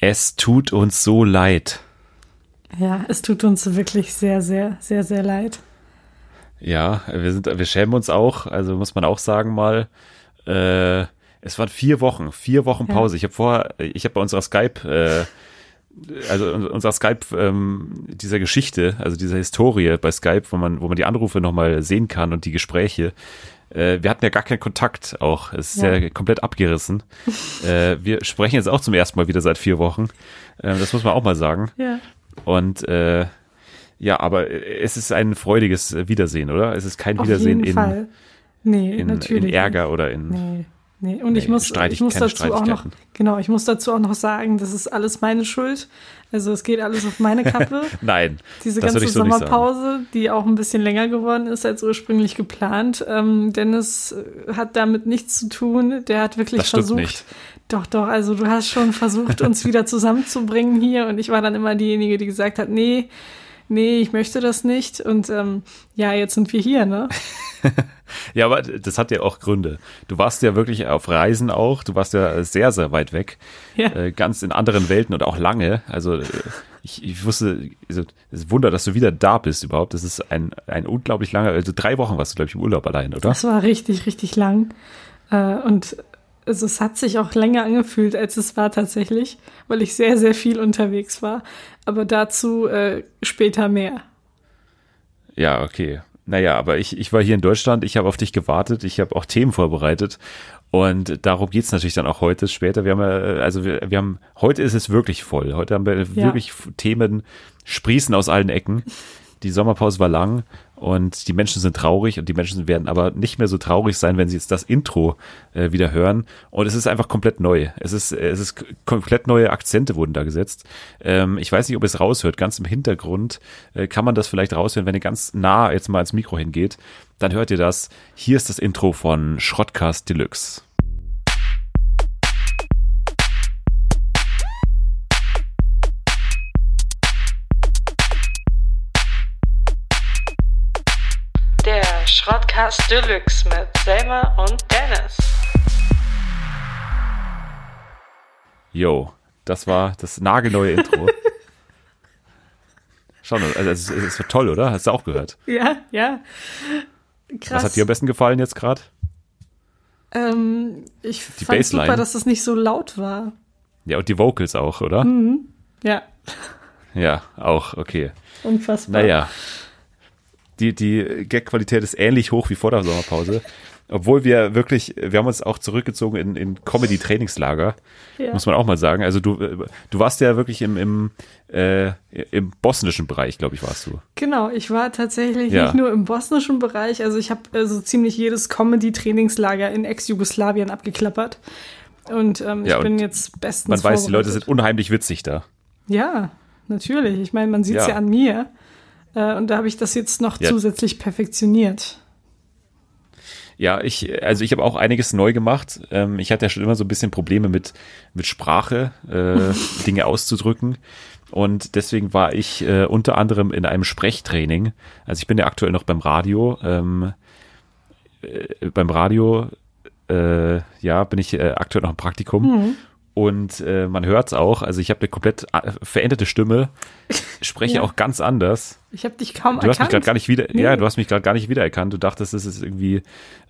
Es tut uns so leid. Ja, es tut uns wirklich sehr, sehr, sehr, sehr leid. Ja, wir sind, wir schämen uns auch, also muss man auch sagen mal. Äh, es waren vier Wochen, vier Wochen Pause. Ja. Ich habe vorher, ich habe bei unserer Skype, äh, also unserer Skype ähm, dieser Geschichte, also dieser Historie bei Skype, wo man, wo man die Anrufe nochmal sehen kann und die Gespräche. Äh, wir hatten ja gar keinen Kontakt auch. Es ist ja, ja komplett abgerissen. äh, wir sprechen jetzt auch zum ersten Mal wieder seit vier Wochen. Äh, das muss man auch mal sagen. Ja. Und äh, ja, aber es ist ein freudiges Wiedersehen, oder? Es ist kein Auf Wiedersehen jeden in, Fall. Nee, in, natürlich in Ärger oder in. Nee. Nee, und nee, ich muss, ich muss dazu auch noch, genau, ich muss dazu auch noch sagen, das ist alles meine Schuld. Also es geht alles auf meine Kappe. Nein. Diese ganze so Sommerpause, die auch ein bisschen länger geworden ist als ursprünglich geplant. Ähm, Dennis äh, hat damit nichts zu tun. Der hat wirklich das versucht. Nicht. Doch, doch, also du hast schon versucht, uns wieder zusammenzubringen hier und ich war dann immer diejenige, die gesagt hat, nee, nee, ich möchte das nicht. Und ähm, ja, jetzt sind wir hier, ne? ja, aber das hat ja auch Gründe. Du warst ja wirklich auf Reisen auch, du warst ja sehr, sehr weit weg. Ja. Äh, ganz in anderen Welten und auch lange. Also äh, ich, ich wusste, also, es ist Wunder, dass du wieder da bist überhaupt. Das ist ein, ein unglaublich langer, also drei Wochen warst du, glaube ich, im Urlaub allein, oder? Das war richtig, richtig lang. Äh, und also es hat sich auch länger angefühlt, als es war tatsächlich, weil ich sehr, sehr viel unterwegs war. Aber dazu äh, später mehr. Ja, okay. Naja, aber ich, ich war hier in Deutschland, ich habe auf dich gewartet, ich habe auch Themen vorbereitet und darum geht's natürlich dann auch heute später. Wir haben ja, also wir, wir haben, heute ist es wirklich voll. Heute haben wir ja. wirklich Themen sprießen aus allen Ecken. Die Sommerpause war lang und die Menschen sind traurig und die Menschen werden aber nicht mehr so traurig sein, wenn sie jetzt das Intro äh, wieder hören. Und es ist einfach komplett neu. Es ist, es ist komplett neue Akzente wurden da gesetzt. Ähm, ich weiß nicht, ob es raushört. Ganz im Hintergrund äh, kann man das vielleicht raushören, wenn ihr ganz nah jetzt mal ins Mikro hingeht. Dann hört ihr das. Hier ist das Intro von Schrottcast Deluxe. Schrottcast Deluxe mit Selma und Dennis. Yo, das war das nagelneue Intro. Schon, also es ist, ist toll, oder? Hast du auch gehört? Ja, ja. Krass. Was hat dir am besten gefallen jetzt gerade? Ähm, ich die fand Bassline. super, dass es nicht so laut war. Ja, und die Vocals auch, oder? Mhm. Ja. Ja, auch, okay. Unfassbar. Naja, die, die Gag-Qualität ist ähnlich hoch wie vor der Sommerpause. Obwohl wir wirklich, wir haben uns auch zurückgezogen in, in Comedy-Trainingslager, ja. muss man auch mal sagen. Also du, du warst ja wirklich im, im, äh, im bosnischen Bereich, glaube ich, warst du. Genau, ich war tatsächlich ja. nicht nur im bosnischen Bereich, also ich habe also ziemlich jedes Comedy-Trainingslager in Ex-Jugoslawien abgeklappert. Und ähm, ich ja, bin jetzt bestens Man weiß, die Leute sind unheimlich witzig da. Ja, natürlich. Ich meine, man sieht es ja. ja an mir. Äh, und da habe ich das jetzt noch ja. zusätzlich perfektioniert. Ja, ich, also ich habe auch einiges neu gemacht. Ähm, ich hatte ja schon immer so ein bisschen Probleme mit, mit Sprache, äh, Dinge auszudrücken. Und deswegen war ich äh, unter anderem in einem Sprechtraining. Also ich bin ja aktuell noch beim Radio. Ähm, äh, beim Radio, äh, ja, bin ich äh, aktuell noch im Praktikum. Mhm. Und äh, man hört es auch. Also ich habe eine komplett äh, veränderte Stimme, spreche ja. auch ganz anders. Ich habe dich kaum du erkannt. Hast mich grad gar nicht wieder, nee. Ja, du hast mich gerade gar nicht wiedererkannt. Du dachtest, es ist irgendwie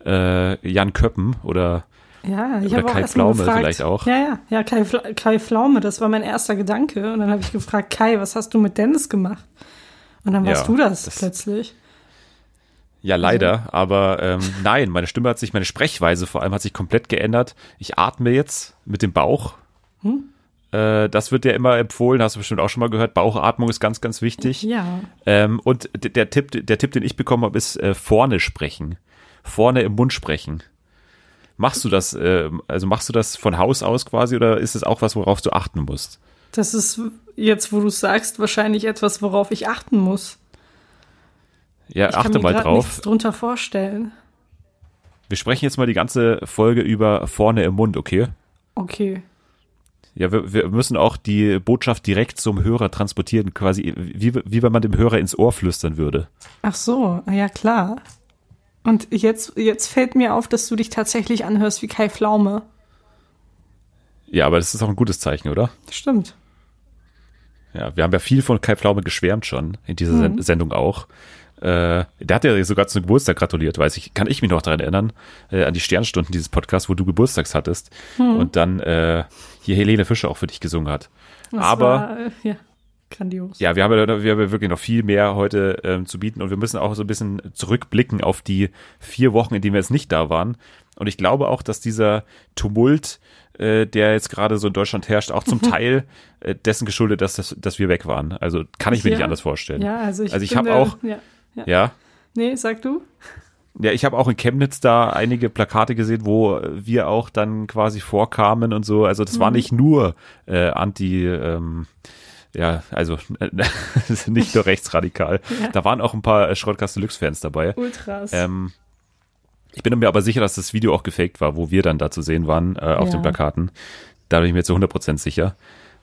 äh, Jan Köppen oder, ja, ich oder Kai Pflaume vielleicht auch. Ja, ja, ja, Kai, Kai Pflaume, das war mein erster Gedanke. Und dann habe ich gefragt, Kai, was hast du mit Dennis gemacht? Und dann warst ja, du das, das plötzlich. Ja, leider. Also. Aber ähm, nein, meine Stimme hat sich, meine Sprechweise vor allem hat sich komplett geändert. Ich atme jetzt mit dem Bauch. Hm? Äh, das wird ja immer empfohlen, hast du bestimmt auch schon mal gehört. Bauchatmung ist ganz, ganz wichtig. Ja. Ähm, und der Tipp, der Tipp, den ich bekommen habe, ist äh, vorne sprechen. Vorne im Mund sprechen. Machst du das, äh, also machst du das von Haus aus quasi oder ist es auch was, worauf du achten musst? Das ist jetzt, wo du sagst, wahrscheinlich etwas, worauf ich achten muss. Ja, ich achte kann mir mal drauf. Nichts drunter vorstellen. Wir sprechen jetzt mal die ganze Folge über vorne im Mund, okay? Okay. Ja, wir, wir müssen auch die Botschaft direkt zum Hörer transportieren, quasi wie, wie wenn man dem Hörer ins Ohr flüstern würde. Ach so, ja klar. Und jetzt, jetzt fällt mir auf, dass du dich tatsächlich anhörst wie Kai Pflaume. Ja, aber das ist auch ein gutes Zeichen, oder? Stimmt. Ja, wir haben ja viel von Kai Pflaume geschwärmt schon, in dieser Mhm. Sen- Sendung auch. Äh, der hat ja sogar zum Geburtstag gratuliert, weiß ich, kann ich mich noch daran erinnern, äh, an die Sternstunden dieses Podcasts, wo du Geburtstags hattest Mhm. und dann äh, hier Helene Fischer auch für dich gesungen hat. Das Aber war, äh, ja, grandios. ja, wir haben, ja, wir haben ja wirklich noch viel mehr heute ähm, zu bieten und wir müssen auch so ein bisschen zurückblicken auf die vier Wochen, in denen wir jetzt nicht da waren. Und ich glaube auch, dass dieser Tumult, äh, der jetzt gerade so in Deutschland herrscht, auch zum Teil äh, dessen geschuldet, dass, das, dass wir weg waren. Also kann ich mir Ja. nicht anders vorstellen. Ja, also ich, Also ich habe auch- Ja, ja. Ja, Nee, sag du? ja, ich habe auch in Chemnitz da einige Plakate gesehen, wo wir auch dann quasi vorkamen und so. Also das war nicht nur äh, anti, ähm, ja, also nicht nur rechtsradikal. Ja. Da waren auch ein paar Schrottkast Deluxe-Fans dabei. Ultras. Ähm, ich bin mir aber sicher, dass das Video auch gefaked war, wo wir dann da zu sehen waren äh, auf Ja. den Plakaten. Da bin ich mir zu 100% sicher.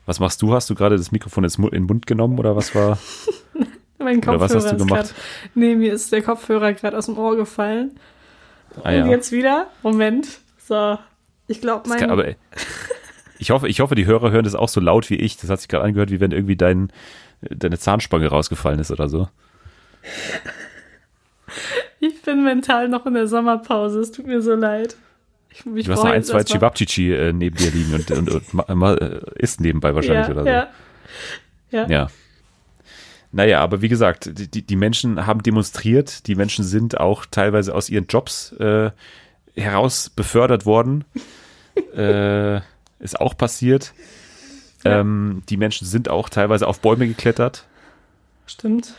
Was machst du? Hast du gerade das Mikrofon in den Mund genommen oder was war? mein oder Kopfhörer was hast du ist gemacht? grad- Nee, mir ist der Kopfhörer gerade aus dem Ohr gefallen. Ah, Und ja. jetzt wieder? Moment. So. Ich glaube, mein. kann, aber ich hoffe, ich hoffe, die Hörer hören das auch so laut wie ich. Das hat sich gerade angehört, wie wenn irgendwie dein, deine Zahnspange rausgefallen ist oder so. ich bin mental noch in der Sommerpause. Es tut mir so leid. Ich, ich Du hast noch ein, zwei Chivapchichi äh, neben dir liegen und, und, und ma, äh, isst nebenbei wahrscheinlich ja, oder so. Ja. Ja. Ja. Naja, aber wie gesagt, die, die- Menschen haben demonstriert, die Menschen sind auch teilweise aus ihren Jobs äh, heraus befördert worden. äh, ist auch passiert. Ja. Ähm, die Menschen sind auch teilweise auf Bäume geklettert. Stimmt.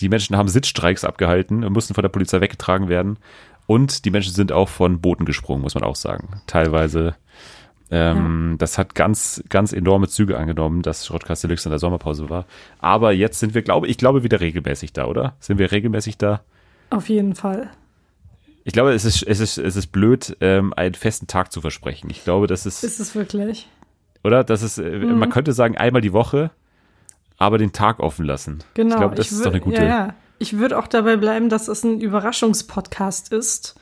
Die Menschen haben Sitzstreiks abgehalten und mussten von der Polizei weggetragen werden. Und die Menschen sind auch von Booten gesprungen, muss man auch sagen. Teilweise. Ähm, Das hat ganz, ganz enorme Züge angenommen, dass Schrottkast Deluxe in der Sommerpause war. Aber jetzt sind wir, glaube ich, glaube wieder regelmäßig da, oder? Sind wir regelmäßig da? Auf jeden Fall. Ich glaube, es ist, es ist, es ist blöd, ähm, einen festen Tag zu versprechen. Ich glaube, das ist, Ist es wirklich? oder? Das ist, äh, Mhm. man könnte sagen, einmal die Woche, aber den Tag offen lassen. Genau. Ich glaube, das ich ist doch eine gute. Ja, ja. Ich würde auch dabei bleiben, dass es ein Überraschungspodcast ist.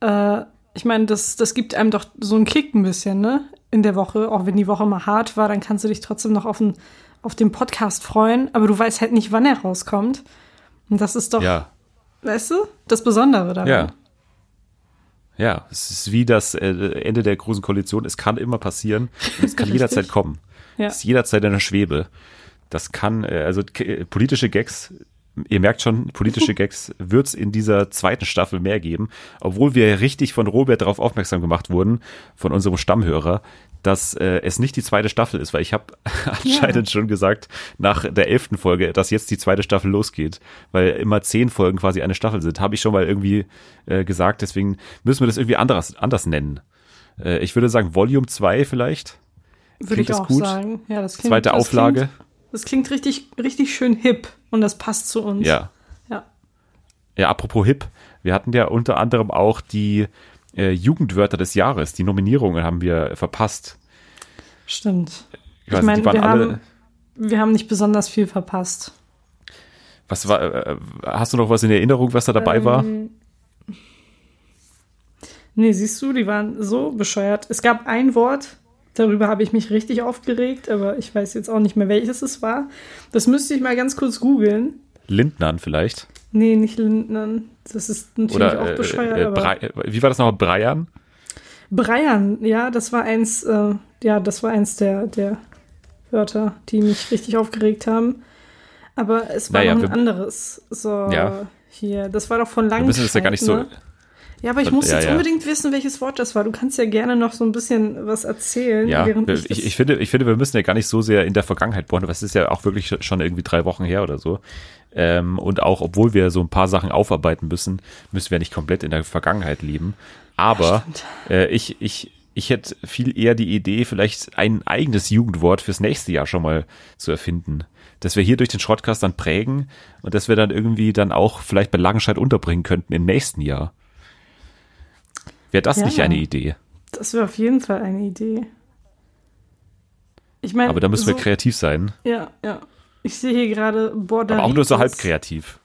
Äh, ich meine, das, das gibt einem doch so einen Kick ein bisschen, ne? In der Woche. Auch wenn die Woche mal hart war, dann kannst du dich trotzdem noch auf, den, auf den Podcast freuen. Aber du weißt halt nicht, wann er rauskommt. Und das ist doch, Ja. weißt du, das Besondere daran. Ja. Ja, es ist wie das äh, Ende der großen Koalition. Es kann immer passieren. Es kann jederzeit kommen. Ja. Es ist jederzeit in der Schwebe. Das kann, äh, also äh, politische Gags, ihr merkt schon, politische Gags wird es in dieser zweiten Staffel mehr geben. Obwohl wir richtig von Robert darauf aufmerksam gemacht wurden, von unserem Stammhörer, dass äh, es nicht die zweite Staffel ist, weil ich habe anscheinend schon gesagt, nach der elften Folge, dass jetzt die zweite Staffel losgeht, weil immer zehn Folgen quasi eine Staffel sind, habe ich schon mal irgendwie äh, gesagt, deswegen müssen wir das irgendwie anders, anders nennen. Äh, ich würde sagen Volume 2 vielleicht, Würde Klingt ich das auch gut? sagen. Ja, das klingt, zweite das Auflage. Klingt, das klingt richtig, richtig schön hip und das passt zu uns. Ja. Ja. Ja, apropos hip, wir hatten ja unter anderem auch die äh, Jugendwörter des Jahres. Die Nominierungen haben wir verpasst. Stimmt. Ich ich meine, wir, haben, wir haben nicht besonders viel verpasst. Was war, äh, hast du noch was in Erinnerung, was da dabei war? Ähm, Nee, siehst du, die waren so bescheuert. Es gab ein Wort, darüber habe ich mich richtig aufgeregt, aber ich weiß jetzt auch nicht mehr, welches es war. Das müsste ich mal ganz kurz googeln. Lindnern vielleicht? Nee, nicht Lindnern. Das ist natürlich Oder auch äh, bescheuert. äh, Brei, wie war das noch? Breiern? Breiern, ja, das war eins, äh, ja, das war eins der, der Wörter, die mich richtig aufgeregt haben. Aber es war Naja, noch ein wir- anderes. So, Ja. hier, das war doch von Wir Langscheid. müssen das ja gar nicht so. Ja, aber ich muss ja, jetzt ja. unbedingt wissen, welches Wort das war. Du kannst ja gerne noch so ein bisschen was erzählen, Ja, ich, ich, ich, finde, ich finde, wir müssen ja gar nicht so sehr in der Vergangenheit bohren, aber es ist ja auch wirklich schon irgendwie drei Wochen her oder so. Ähm, und auch, obwohl wir so ein paar Sachen aufarbeiten müssen, müssen wir nicht komplett in der Vergangenheit leben. Aber stimmt. äh, ich, ich, ich hätte viel eher die Idee, vielleicht ein eigenes Jugendwort fürs nächste Jahr schon mal zu erfinden. Dass wir hier durch den Schrottcast dann prägen und dass wir dann irgendwie dann auch vielleicht bei Langenscheid unterbringen könnten im nächsten Jahr. Wäre das Ja. nicht eine Idee? das wäre auf jeden Fall eine Idee. Ich meine, Aber da müssen so, wir kreativ sein. Ja, ja. Ich sehe hier gerade Border. Aber auch nur so halb kreativ.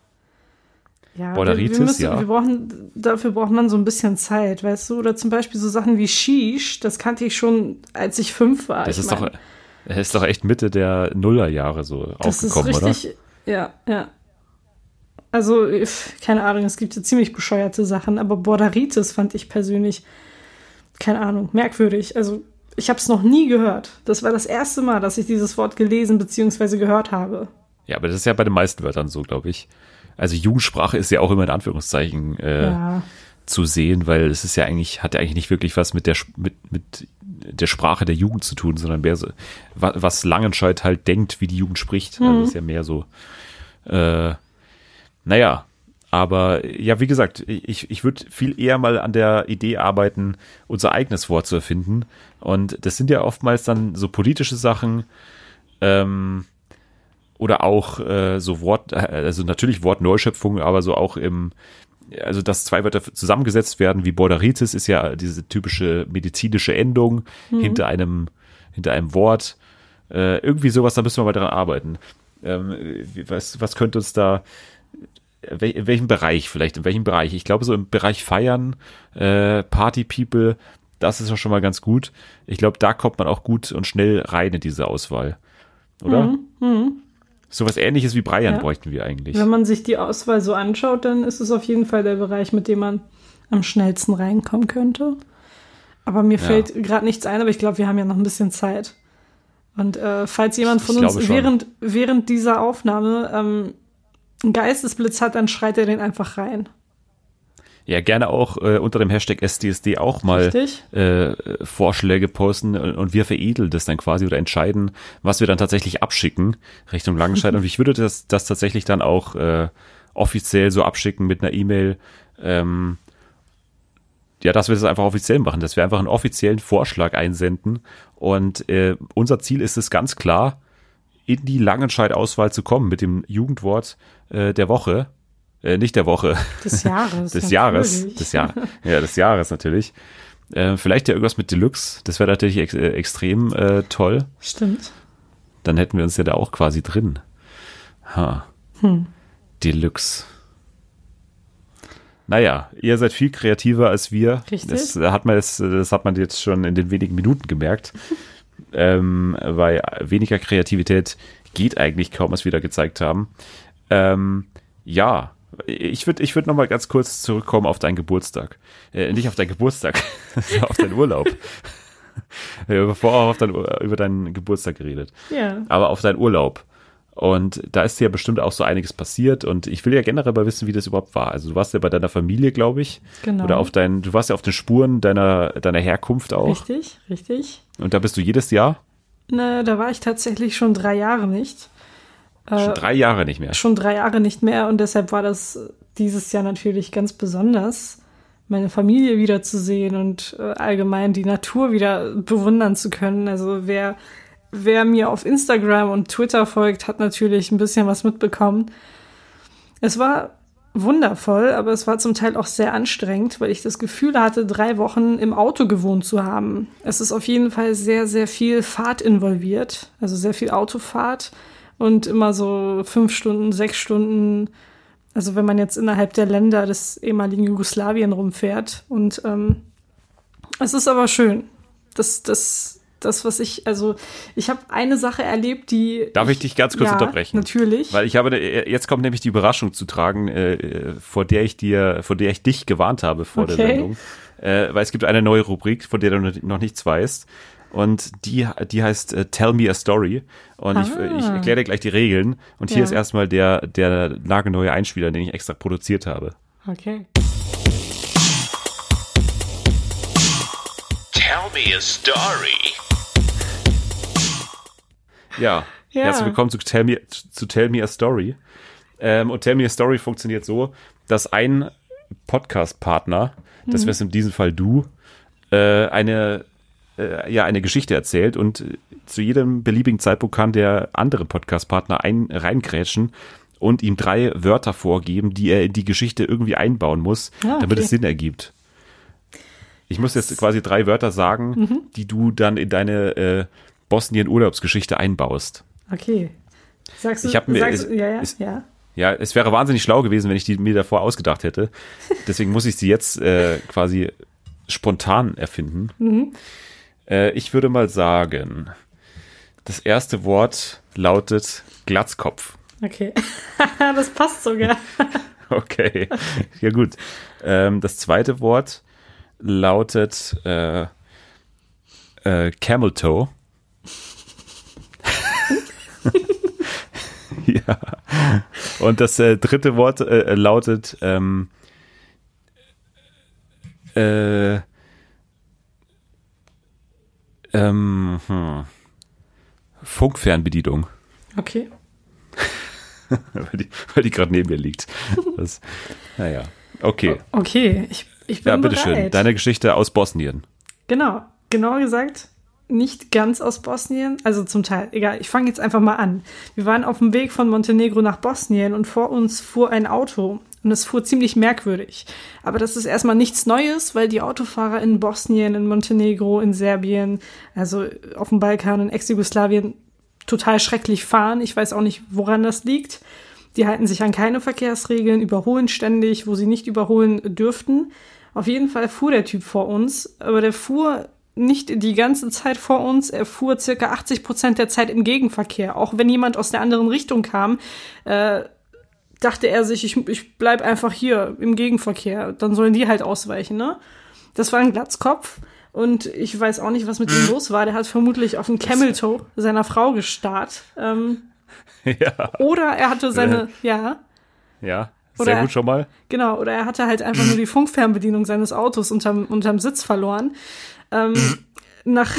Ja, Borderitis, wir, wir müssen, ja. Wir brauchen, dafür braucht man so ein bisschen Zeit, weißt du? Oder zum Beispiel so Sachen wie Shish, das kannte ich schon, als ich fünf war. Das ist mein, doch, ist doch echt Mitte der Nullerjahre so das ist aufgekommen, richtig, ja, ja. Also, keine Ahnung, es gibt ja ziemlich bescheuerte Sachen, aber Borderitis fand ich persönlich, keine Ahnung, merkwürdig. Also, ich habe es noch nie gehört. Das war das erste Mal, dass ich dieses Wort gelesen bzw. gehört habe. Ja, aber das ist ja bei den meisten Wörtern so, glaube ich. Also Jugendsprache ist ja auch immer in Anführungszeichen äh, Ja. zu sehen, weil es ist ja eigentlich, hat ja eigentlich nicht wirklich was mit der, mit, mit der Sprache der Jugend zu tun, sondern mehr so, wa- was Langenscheid halt denkt, wie die Jugend spricht. Also das ist ja mehr so, äh, naja, aber ja, wie gesagt, ich, ich würde viel eher mal an der Idee arbeiten, unser eigenes Wort zu erfinden. Und das sind ja oftmals dann so politische Sachen, ähm, oder auch äh, so Wort, also natürlich Wortneuschöpfung, aber so auch im, also dass zwei Wörter zusammengesetzt werden, wie Borderitis ist ja diese typische medizinische Endung hinter einem, hinter einem Wort. Äh, irgendwie sowas, da müssen wir mal dran arbeiten. Ähm, was, was könnte uns da, wel- in welchem Bereich vielleicht, in welchem Bereich? Ich glaube, so im Bereich Feiern, äh, Party People, das ist doch schon mal ganz gut. Ich glaube, da kommt man auch gut und schnell rein in diese Auswahl. Oder? Sowas ähnliches wie Brian Ja. bräuchten wir eigentlich. Wenn man sich die Auswahl so anschaut, dann ist es auf jeden Fall der Bereich, mit dem man am schnellsten reinkommen könnte. Aber mir fällt gerade nichts ein, aber ich glaube, wir haben ja noch ein bisschen Zeit. Und äh, falls jemand von Ich uns während, während dieser Aufnahme ähm, einen Geistesblitz hat, dann schreit er den einfach rein. Ja, gerne auch äh, unter dem Hashtag SDSD auch mal äh, Vorschläge posten und, und wir veredeln das dann quasi oder entscheiden, was wir dann tatsächlich abschicken Richtung Langenscheid. und ich würde das, das tatsächlich dann auch äh, offiziell so abschicken mit einer E-Mail. Ähm, ja, dass wir das einfach offiziell machen, dass wir einfach einen offiziellen Vorschlag einsenden. Und äh, unser Ziel ist es ganz klar, in die Langenscheid-Auswahl zu kommen mit dem Jugendwort äh, der Woche. Äh, nicht der Woche, Des Jahres. des Jahres, des Jahr, ja, des Jahres natürlich. Äh, vielleicht ja irgendwas mit Deluxe, das wäre natürlich ex äh, extrem äh, toll. Stimmt. Dann hätten wir uns ja da auch quasi drin. Ha. Hm. Deluxe. Naja, ihr seid viel kreativer als wir. Richtig. Das hat man jetzt, das hat man jetzt schon in den wenigen Minuten gemerkt. Ähm, weil weniger Kreativität geht eigentlich kaum, was wir da gezeigt haben. Ähm, ja, ich würde ich würd noch mal ganz kurz zurückkommen auf deinen Geburtstag. Äh, nicht auf deinen Geburtstag, auf deinen Urlaub. Wir haben vorher auch auf dein, über deinen Geburtstag geredet Ja. aber auf deinen Urlaub. Und da ist ja bestimmt auch so einiges passiert. Und ich will ja generell mal wissen, wie das überhaupt war. Also du warst ja bei deiner Familie, glaube ich. Genau. Oder auf deinen, du warst ja auf den Spuren deiner, deiner Herkunft auch. Richtig, richtig. Und da bist du jedes Jahr, Na, da war ich tatsächlich schon drei Jahre nicht. schon Äh, drei Jahre nicht mehr. schon drei Jahre nicht mehr und deshalb war das dieses Jahr natürlich ganz besonders, meine Familie wiederzusehen und äh, allgemein die Natur wieder bewundern zu können. Also wer, wer mir auf Instagram und Twitter folgt, hat natürlich ein bisschen was mitbekommen. Es war wundervoll, aber es war zum Teil auch sehr anstrengend, weil ich das Gefühl hatte, drei Wochen im Auto gewohnt zu haben. Es ist auf jeden Fall sehr, sehr viel Fahrt involviert, also sehr viel Autofahrt und immer so fünf Stunden, sechs Stunden. Also wenn man jetzt innerhalb der Länder des ehemaligen Jugoslawien rumfährt. Und ähm, es ist aber schön. Das, das, das, was ich, also ich habe eine Sache erlebt, die. Darf ich dich ganz kurz ja, unterbrechen? Natürlich. Weil ich habe, jetzt kommt nämlich die Überraschung zu tragen, äh, vor der ich dir, vor der ich dich gewarnt habe vor der Okay. Sendung. Äh, weil es gibt eine neue Rubrik, von der du noch nichts weißt. Und die, die heißt äh, Tell Me a Story. Und ich, Ah. ich erkläre dir gleich die Regeln. Und hier Ja. ist erstmal der, der nagelneue Einspieler, den ich extra produziert habe. okay. Tell me a story. Ja, Ja. herzlich willkommen zu Tell Me, zu Tell Me a Story. Ähm, und Tell Me a Story funktioniert so, dass ein Podcast-Partner, das wärst in diesem Fall du, äh, eine, äh, ja, eine Geschichte erzählt und zu jedem beliebigen Zeitpunkt kann der andere Podcast-Partner ein, reingrätschen und ihm drei Wörter vorgeben, die er in die Geschichte irgendwie einbauen muss, Ah, damit okay. es Sinn ergibt. Ich muss jetzt quasi drei Wörter sagen, Mhm. die du dann in deine äh, Bosnien-Urlaubsgeschichte einbaust. Okay. Sagst du, Ich mir- sagst, es- ja, ja, es- ja. Ja, es wäre wahnsinnig schlau gewesen, wenn ich die mir davor ausgedacht hätte. Deswegen muss ich sie jetzt äh, quasi spontan erfinden. Mhm. Äh, ich würde mal sagen, das erste Wort lautet Glatzkopf. Okay. das passt sogar. Okay, ja gut. Ähm, das zweite Wort lautet äh, äh, Camel Toe. ja. Und das äh, dritte Wort äh, lautet ähm, äh, ähm, hm. Funkfernbedienung, Okay. weil die, weil die gerade neben mir liegt. Das, naja, okay. Okay, ich, ich bin Ja, bitteschön. Deine Geschichte aus Bosnien. Genau, genau gesagt, nicht ganz aus Bosnien, also zum Teil. Egal, ich fange jetzt einfach mal an. Wir waren auf dem Weg von Montenegro nach Bosnien und vor uns fuhr ein Auto und es fuhr ziemlich merkwürdig. Aber das ist erstmal nichts Neues, weil die Autofahrer in Bosnien, in Montenegro, in Serbien, also auf dem Balkan, in Ex-Jugoslawien total schrecklich fahren. Ich weiß auch nicht, woran das liegt. Die halten sich an keine Verkehrsregeln, überholen ständig, wo sie nicht überholen dürften. Auf jeden Fall fuhr der Typ vor uns, aber der fuhr nicht die ganze Zeit vor uns, er fuhr circa 80 Prozent der Zeit im Gegenverkehr. Auch wenn jemand aus der anderen Richtung kam, äh, dachte er sich, ich, ich bleib einfach hier im Gegenverkehr. Dann sollen die halt ausweichen, ne? Das war ein Glatzkopf. Und ich weiß auch nicht, was mit ihm los war. Der hat vermutlich auf den Camel Toe seiner Frau gestarrt. Ähm, ja, oder er hatte seine, ja, ja. Oder- Sehr gut schon mal. genau, oder er hatte halt einfach nur die Funkfernbedienung seines Autos unterm, unterm Sitz verloren. Ähm, nach,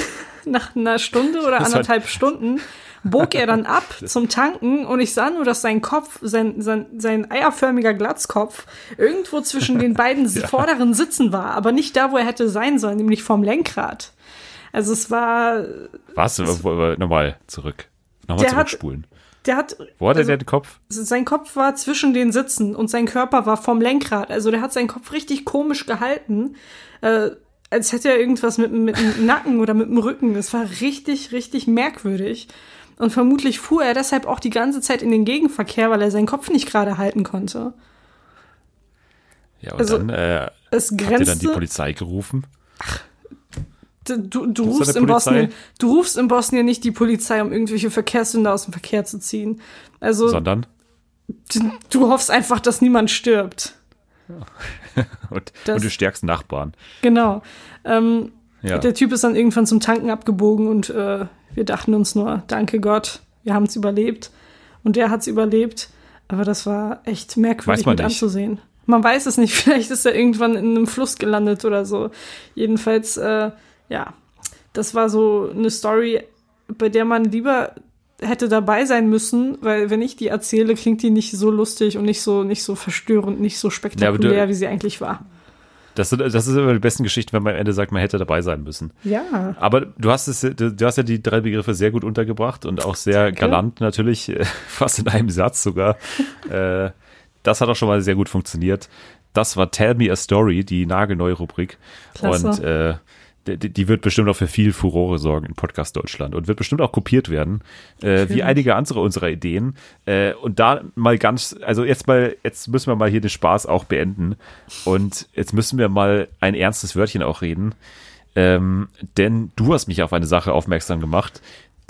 nach einer Stunde oder anderthalb Stunden bog er dann ab zum Tanken und ich sah nur, dass sein Kopf, sein, sein, sein eierförmiger Glatzkopf irgendwo zwischen den beiden vorderen Sitzen war, aber nicht da, wo er hätte sein sollen, nämlich vorm Lenkrad. Also es war, Was? Nochmal zurück. Nochmal Der hat- zurückspulen. der hat, Wo hat er also- den Kopf? sein Kopf war zwischen den Sitzen und sein Körper war vom Lenkrad. Also der hat seinen Kopf richtig komisch gehalten, äh, als hätte er irgendwas mit, mit dem Nacken oder mit dem Rücken. Das war richtig, richtig merkwürdig. Und vermutlich fuhr er deshalb auch die ganze Zeit in den Gegenverkehr, weil er seinen Kopf nicht gerade halten konnte. Ja, und Also, dann äh, Es habt ihr dann die grenzte. Polizei gerufen. Du, du, du, da rufst in? Bosnien, du rufst in Bosnien nicht die Polizei, um irgendwelche Verkehrssünder aus dem Verkehr zu ziehen. Also Sondern? du, du hoffst einfach, dass niemand stirbt. Und, Das- und die stärksten Nachbarn. Genau. Ähm, Ja. Der Typ ist dann irgendwann zum Tanken abgebogen und äh, wir dachten uns nur, danke Gott, wir haben es überlebt. Und der hat es überlebt. Aber das war echt merkwürdig mit nicht. anzusehen. Man weiß es nicht, vielleicht ist er irgendwann in einem Fluss gelandet oder so. Jedenfalls, äh, ja, das war so eine Story, bei der man lieber hätte dabei sein müssen, weil wenn ich die erzähle, klingt die nicht so lustig und nicht so nicht so verstörend, nicht so spektakulär, du- wie sie eigentlich war. Das, das ist immer die besten Geschichten, wenn man am Ende sagt, man hätte dabei sein müssen. Ja. Aber du hast es, du, hast ja die drei Begriffe sehr gut untergebracht und auch sehr galant natürlich, äh, fast in einem Satz sogar. äh, das hat auch schon mal sehr gut funktioniert. Das war Tell Me a Story, die nagelneue Rubrik. Klasse. Und äh, die, die wird bestimmt auch für viel Furore sorgen in Podcast Deutschland und wird bestimmt auch kopiert werden, äh, wie einige andere unserer Ideen. Äh, und da mal ganz, also jetzt mal, jetzt müssen wir mal hier den Spaß auch beenden und jetzt müssen wir mal ein ernstes Wörtchen auch reden. Ähm, denn du hast mich auf eine Sache aufmerksam gemacht,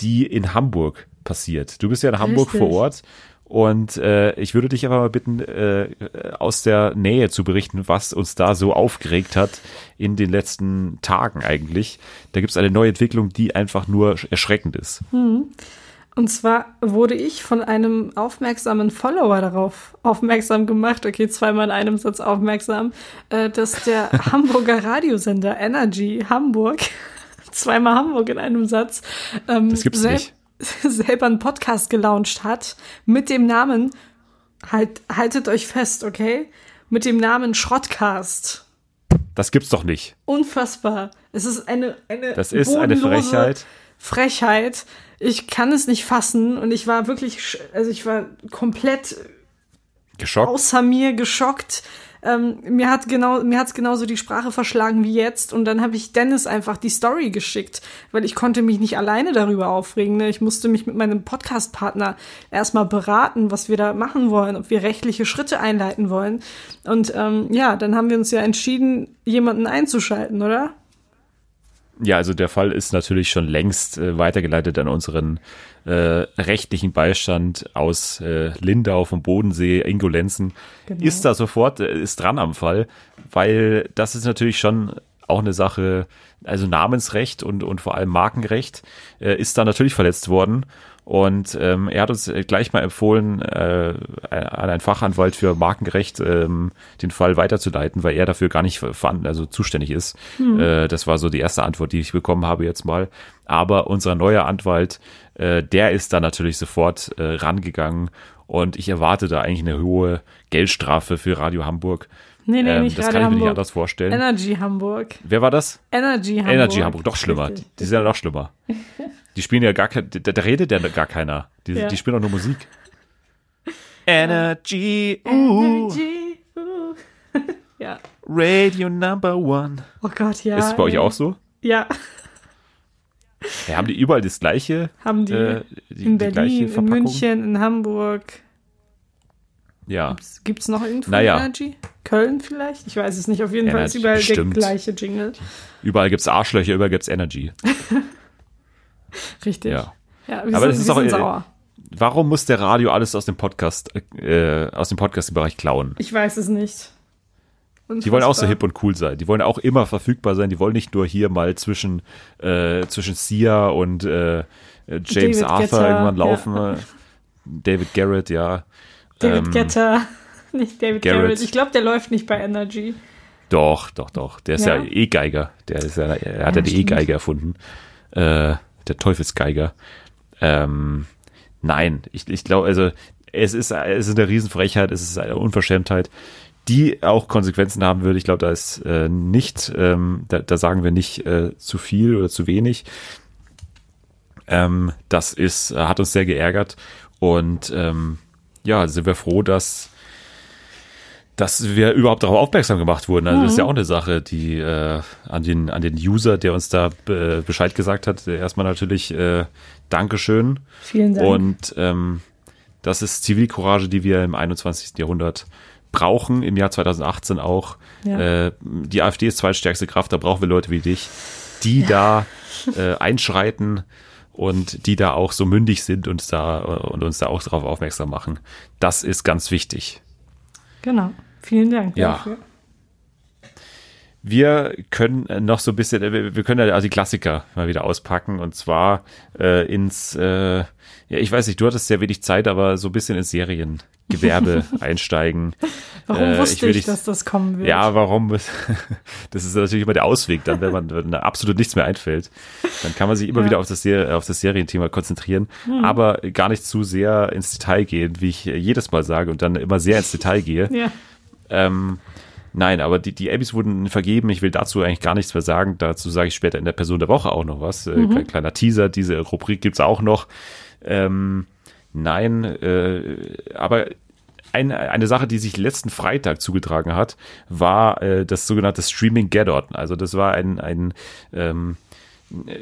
die in Hamburg passiert. Du bist ja in Hamburg Richtig. vor Ort und äh, ich würde dich einfach mal bitten, äh, aus der Nähe zu berichten, was uns da so aufgeregt hat in den letzten Tagen eigentlich. Da gibt es eine neue Entwicklung, die einfach nur erschreckend ist. Und zwar wurde ich von einem aufmerksamen Follower darauf aufmerksam gemacht, okay, zweimal in einem Satz aufmerksam, äh, dass der Hamburger Radiosender Energy Hamburg, zweimal Hamburg in einem Satz, ähm, Das gibt's nicht. selber einen Podcast gelauncht hat mit dem Namen, halt, haltet euch fest, okay, mit dem Namen Schrottcast. Das gibt's doch nicht. Unfassbar. Es ist eine, eine Das ist eine Frechheit. Frechheit. Ich kann es nicht fassen und ich war wirklich, also ich war komplett Geschockt. außer mir geschockt. Ähm, mir hat genau, genauso die Sprache verschlagen wie jetzt. Und dann habe ich Dennis einfach die Story geschickt, weil ich konnte mich nicht alleine darüber aufregen. Ne? Ich musste mich mit meinem Podcast-Partner erstmal beraten, was wir da machen wollen, ob wir rechtliche Schritte einleiten wollen. Und ähm, ja, dann haben wir uns ja entschieden, jemanden einzuschalten, oder? Ja, also der Fall ist natürlich schon längst äh, weitergeleitet an unseren äh, rechtlichen Beistand aus äh, Lindau vom Bodensee, Ingo Lenzen. Genau. Ist da sofort, äh, ist dran am Fall, weil das ist natürlich schon auch eine Sache, also Namensrecht und, und vor allem Markenrecht äh, ist da natürlich verletzt worden. Und ähm, er hat uns äh, gleich mal empfohlen, äh, an einen Fachanwalt für Markenrecht ähm, den Fall weiterzuleiten, weil er dafür gar nicht also zuständig ist. Äh, das war so die erste Antwort, die ich bekommen habe jetzt mal. Aber unser neuer Anwalt, äh, der ist da natürlich sofort äh, rangegangen und ich erwarte da eigentlich eine hohe Geldstrafe für Radio Hamburg. Nee, nee, Ähm, nicht das Radio kann ich mir nicht Hamburg. anders vorstellen. Energy Hamburg. Wer war das? Energy Hamburg. Energy Hamburg, doch schlimmer. Richtig. Die sind ja noch schlimmer. Die spielen ja gar kein, da, da redet ja gar keiner. Die, Ja. die spielen auch nur Musik. Energy, uh, Energy. Uh. ja. Radio Number One. Oh Gott, ja. Ist es bei euch auch so? Ja, Ja, haben die überall das gleiche? haben die. äh, die, in die Berlin, in Verpackung? München, in Hamburg. Ja. Gibt es noch irgendwo Naja. Energy? Köln vielleicht? Ich weiß es nicht. Auf jeden Fall ist Energy, überall bestimmt. der gleiche Jingle. Überall gibt's Arschlöcher, überall gibt's Energy. Richtig. Ja. Ja, wir Aber sind, das ist wir auch, sind äh, sauer. Warum muss der Radio alles aus dem Podcast, äh, aus dem Podcast-Bereich klauen? Ich weiß es nicht. Die wollen auch so Unfassbar. hip und cool sein. Die wollen auch immer verfügbar sein. Die wollen nicht nur hier mal zwischen, äh, zwischen Sia und äh, James David Arthur Guetta, irgendwann ja. laufen. äh, David Garrett, ja. David ähm, Guetta. Nicht David Garrett. Garrett. Ich glaube, der läuft nicht bei Energy. Doch, doch, doch. Der ist ja, Ja? E-Geiger. Der ist ja, er hat ja, Ja, die. E-Geige erfunden. Äh, der Teufelsgeiger. Ähm, nein, ich, ich glaube, also es ist, es ist eine Riesenfrechheit, es ist eine Unverschämtheit, die auch Konsequenzen haben würde. Ich glaube, da ist äh, nicht, ähm, da, da sagen wir nicht äh, zu viel oder zu wenig. Ähm, das ist, hat uns sehr geärgert und ähm, ja, sind wir froh, dass dass wir überhaupt darauf aufmerksam gemacht wurden. Also das ist ja auch eine Sache, die äh, an den an den User, der uns da äh, Bescheid gesagt hat, erstmal natürlich äh, Dankeschön. Vielen Dank. Und ähm, das ist Zivilcourage, die wir im 21. Jahrhundert brauchen, im Jahr 2018 auch. Ja. Äh, die AfD ist zweitstärkste Kraft, da brauchen wir Leute wie dich, die da äh, einschreiten und die da auch so mündig sind und da und uns da auch darauf aufmerksam machen. Das ist ganz wichtig. genau. Vielen Dank Ja. dafür. Wir können noch so ein bisschen, äh, wir können ja also die Klassiker mal wieder auspacken und zwar äh, ins, äh, ja, ich weiß nicht, du hattest sehr wenig Zeit, aber so ein bisschen ins Seriengewerbe einsteigen. Warum Äh, wusste ich ich, dass das kommen wird? Ja, warum? Das ist natürlich immer der Ausweg, dann, wenn man wenn absolut nichts mehr einfällt. Dann kann man sich immer Ja. wieder auf das, Ser auf das Serienthema konzentrieren, aber gar nicht zu sehr ins Detail gehen, wie ich jedes Mal sage und dann immer sehr ins Detail gehe. Ja. Ähm, nein, aber die, die Emmys wurden vergeben. Ich will dazu eigentlich gar nichts mehr sagen. Dazu sage ich später in der Person der Woche auch noch was. Äh, klein- Kleiner Teaser, diese Rubrik gibt's auch noch. Ähm, nein, äh, aber eine, eine Sache, die sich letzten Freitag zugetragen hat, war äh, das sogenannte Streaming Get-On. Also das war ein, ein ähm,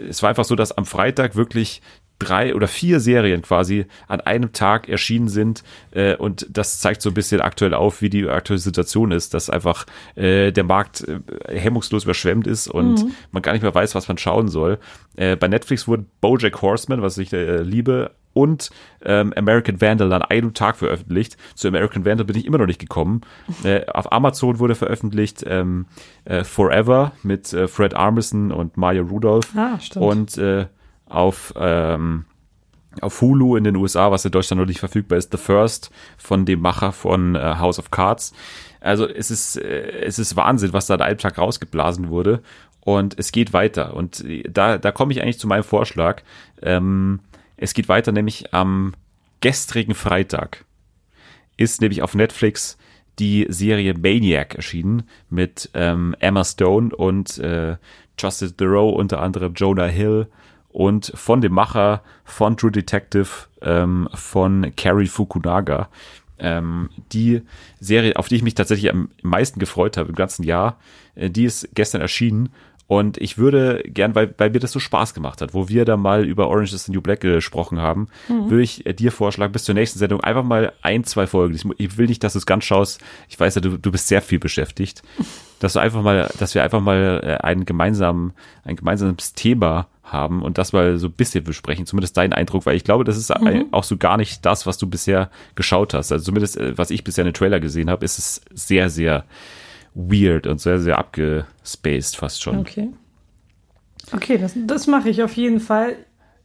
es war einfach so, dass am Freitag wirklich drei oder vier Serien quasi an einem Tag erschienen sind äh, und das zeigt so ein bisschen aktuell auf, wie die aktuelle Situation ist, dass einfach äh, der Markt äh, hemmungslos überschwemmt ist und man gar nicht mehr weiß, was man schauen soll. Äh, bei Netflix wurde BoJack Horseman, was ich äh, liebe, und ähm, American Vandal an einem Tag veröffentlicht. Zu American Vandal bin ich immer noch nicht gekommen. Äh, auf Amazon wurde veröffentlicht ähm, äh, Forever mit äh, Fred Armisen und Maya Rudolph. Ah, stimmt. Und äh, auf, ähm, auf Hulu in den USA, was in Deutschland noch nicht verfügbar ist, The First von dem Macher von äh, House of Cards. Also es ist, äh, es ist Wahnsinn, was da an einem Tag rausgeblasen wurde. Und es geht weiter. Und da, da komme ich eigentlich zu meinem Vorschlag. Ähm, es geht weiter, nämlich am gestrigen Freitag ist nämlich auf Netflix die Serie Maniac erschienen mit ähm, Emma Stone und äh, Justice Theroux, unter anderem Jonah Hill und von dem Macher von True Detective ähm, von Cary Fukunaga. ähm, die Serie, auf die ich mich tatsächlich am meisten gefreut habe im ganzen Jahr, äh, die ist gestern erschienen und ich würde gern, weil, weil mir das so Spaß gemacht hat, wo wir da mal über Orange is the New Black gesprochen haben, würde ich äh, dir vorschlagen, bis zur nächsten Sendung einfach mal ein, zwei Folgen. Ich, ich will nicht, dass du es ganz schaust. Ich weiß ja, du, du bist sehr viel beschäftigt. Dass du einfach mal, dass wir einfach mal äh, einen gemeinsamen, ein gemeinsames Thema haben und das mal so ein bisschen besprechen, zumindest dein Eindruck, weil ich glaube, das ist ein- auch so gar nicht das, was du bisher geschaut hast. Also zumindest, äh, was ich bisher in den Trailer gesehen habe, ist es sehr, sehr weird und sehr, sehr abgespaced fast schon. Okay. Okay, das, das mache ich auf jeden Fall.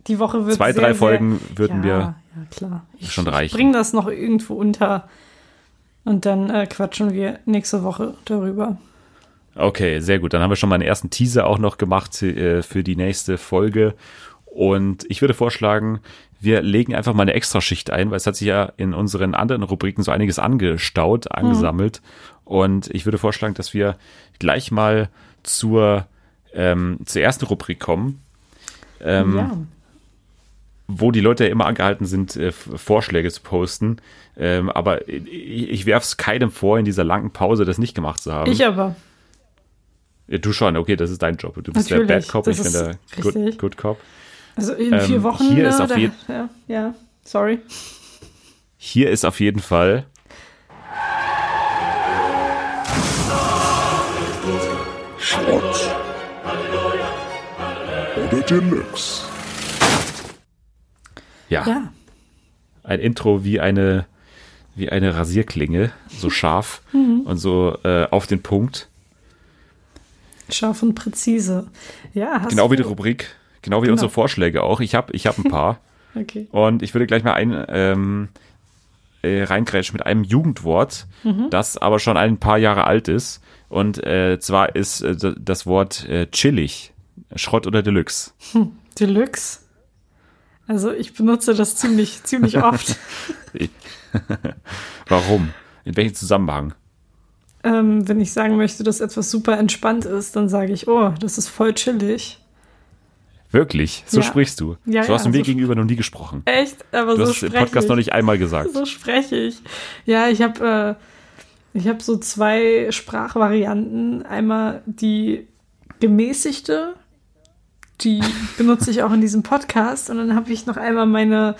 Die Woche wird Zwei, sehr, drei sehr- Folgen würden ja, wir Ja, klar. Ich, schon Ich reichen. bring das noch irgendwo unter und dann äh, quatschen wir nächste Woche darüber. Okay, sehr gut. Dann haben wir schon mal einen ersten Teaser auch noch gemacht äh, für die nächste Folge. Und ich würde vorschlagen, wir legen einfach mal eine Extraschicht ein, weil es hat sich ja in unseren anderen Rubriken so einiges angestaut, angesammelt. Und ich würde vorschlagen, dass wir gleich mal zur, ähm, zur ersten Rubrik kommen, ähm, ja. wo die Leute ja immer angehalten sind, äh, Vorschläge zu posten. Ähm, aber ich, ich werfe es keinem vor, in dieser langen Pause das nicht gemacht zu haben. Ich aber. Ja, du schon, okay, das ist dein Job. Du bist Natürlich, der Bad Cop, ich bin der Good. Good Cop. Also in Ähm, vier Wochen. hier ist äh, auf jeden- ja, ja, sorry. Hier ist auf jeden Fall Schrott. Oder Deluxe. ja, Ja. ein Intro wie eine wie eine Rasierklinge, so scharf Mhm. und so äh, auf den Punkt. Scharf und präzise. Ja, hast Genau wie die Rubrik, genau wie Genau. unsere Vorschläge auch. Ich habe ich hab ein paar Okay. und ich würde gleich mal ein ähm, äh, reingrätschen mit einem Jugendwort, Mhm. das aber schon ein paar Jahre alt ist. Und äh, zwar ist äh, das Wort äh, chillig, Schrott oder Deluxe. Deluxe. Also ich benutze das ziemlich, ziemlich oft. Warum? In welchem Zusammenhang? Ähm, wenn ich sagen möchte, dass etwas super entspannt ist, dann sage ich, oh, das ist voll chillig. Wirklich? So Ja. sprichst du. Ja, so hast ja, du mir so gegenüber noch nie gesprochen. Echt? Aber Du so hast es im Podcast ich. noch nicht einmal gesagt. So spreche ich. Ja, ich habe äh, ich habe so zwei Sprachvarianten. Einmal die gemäßigte, die benutze ich auch in diesem Podcast. Und dann habe ich noch einmal meine,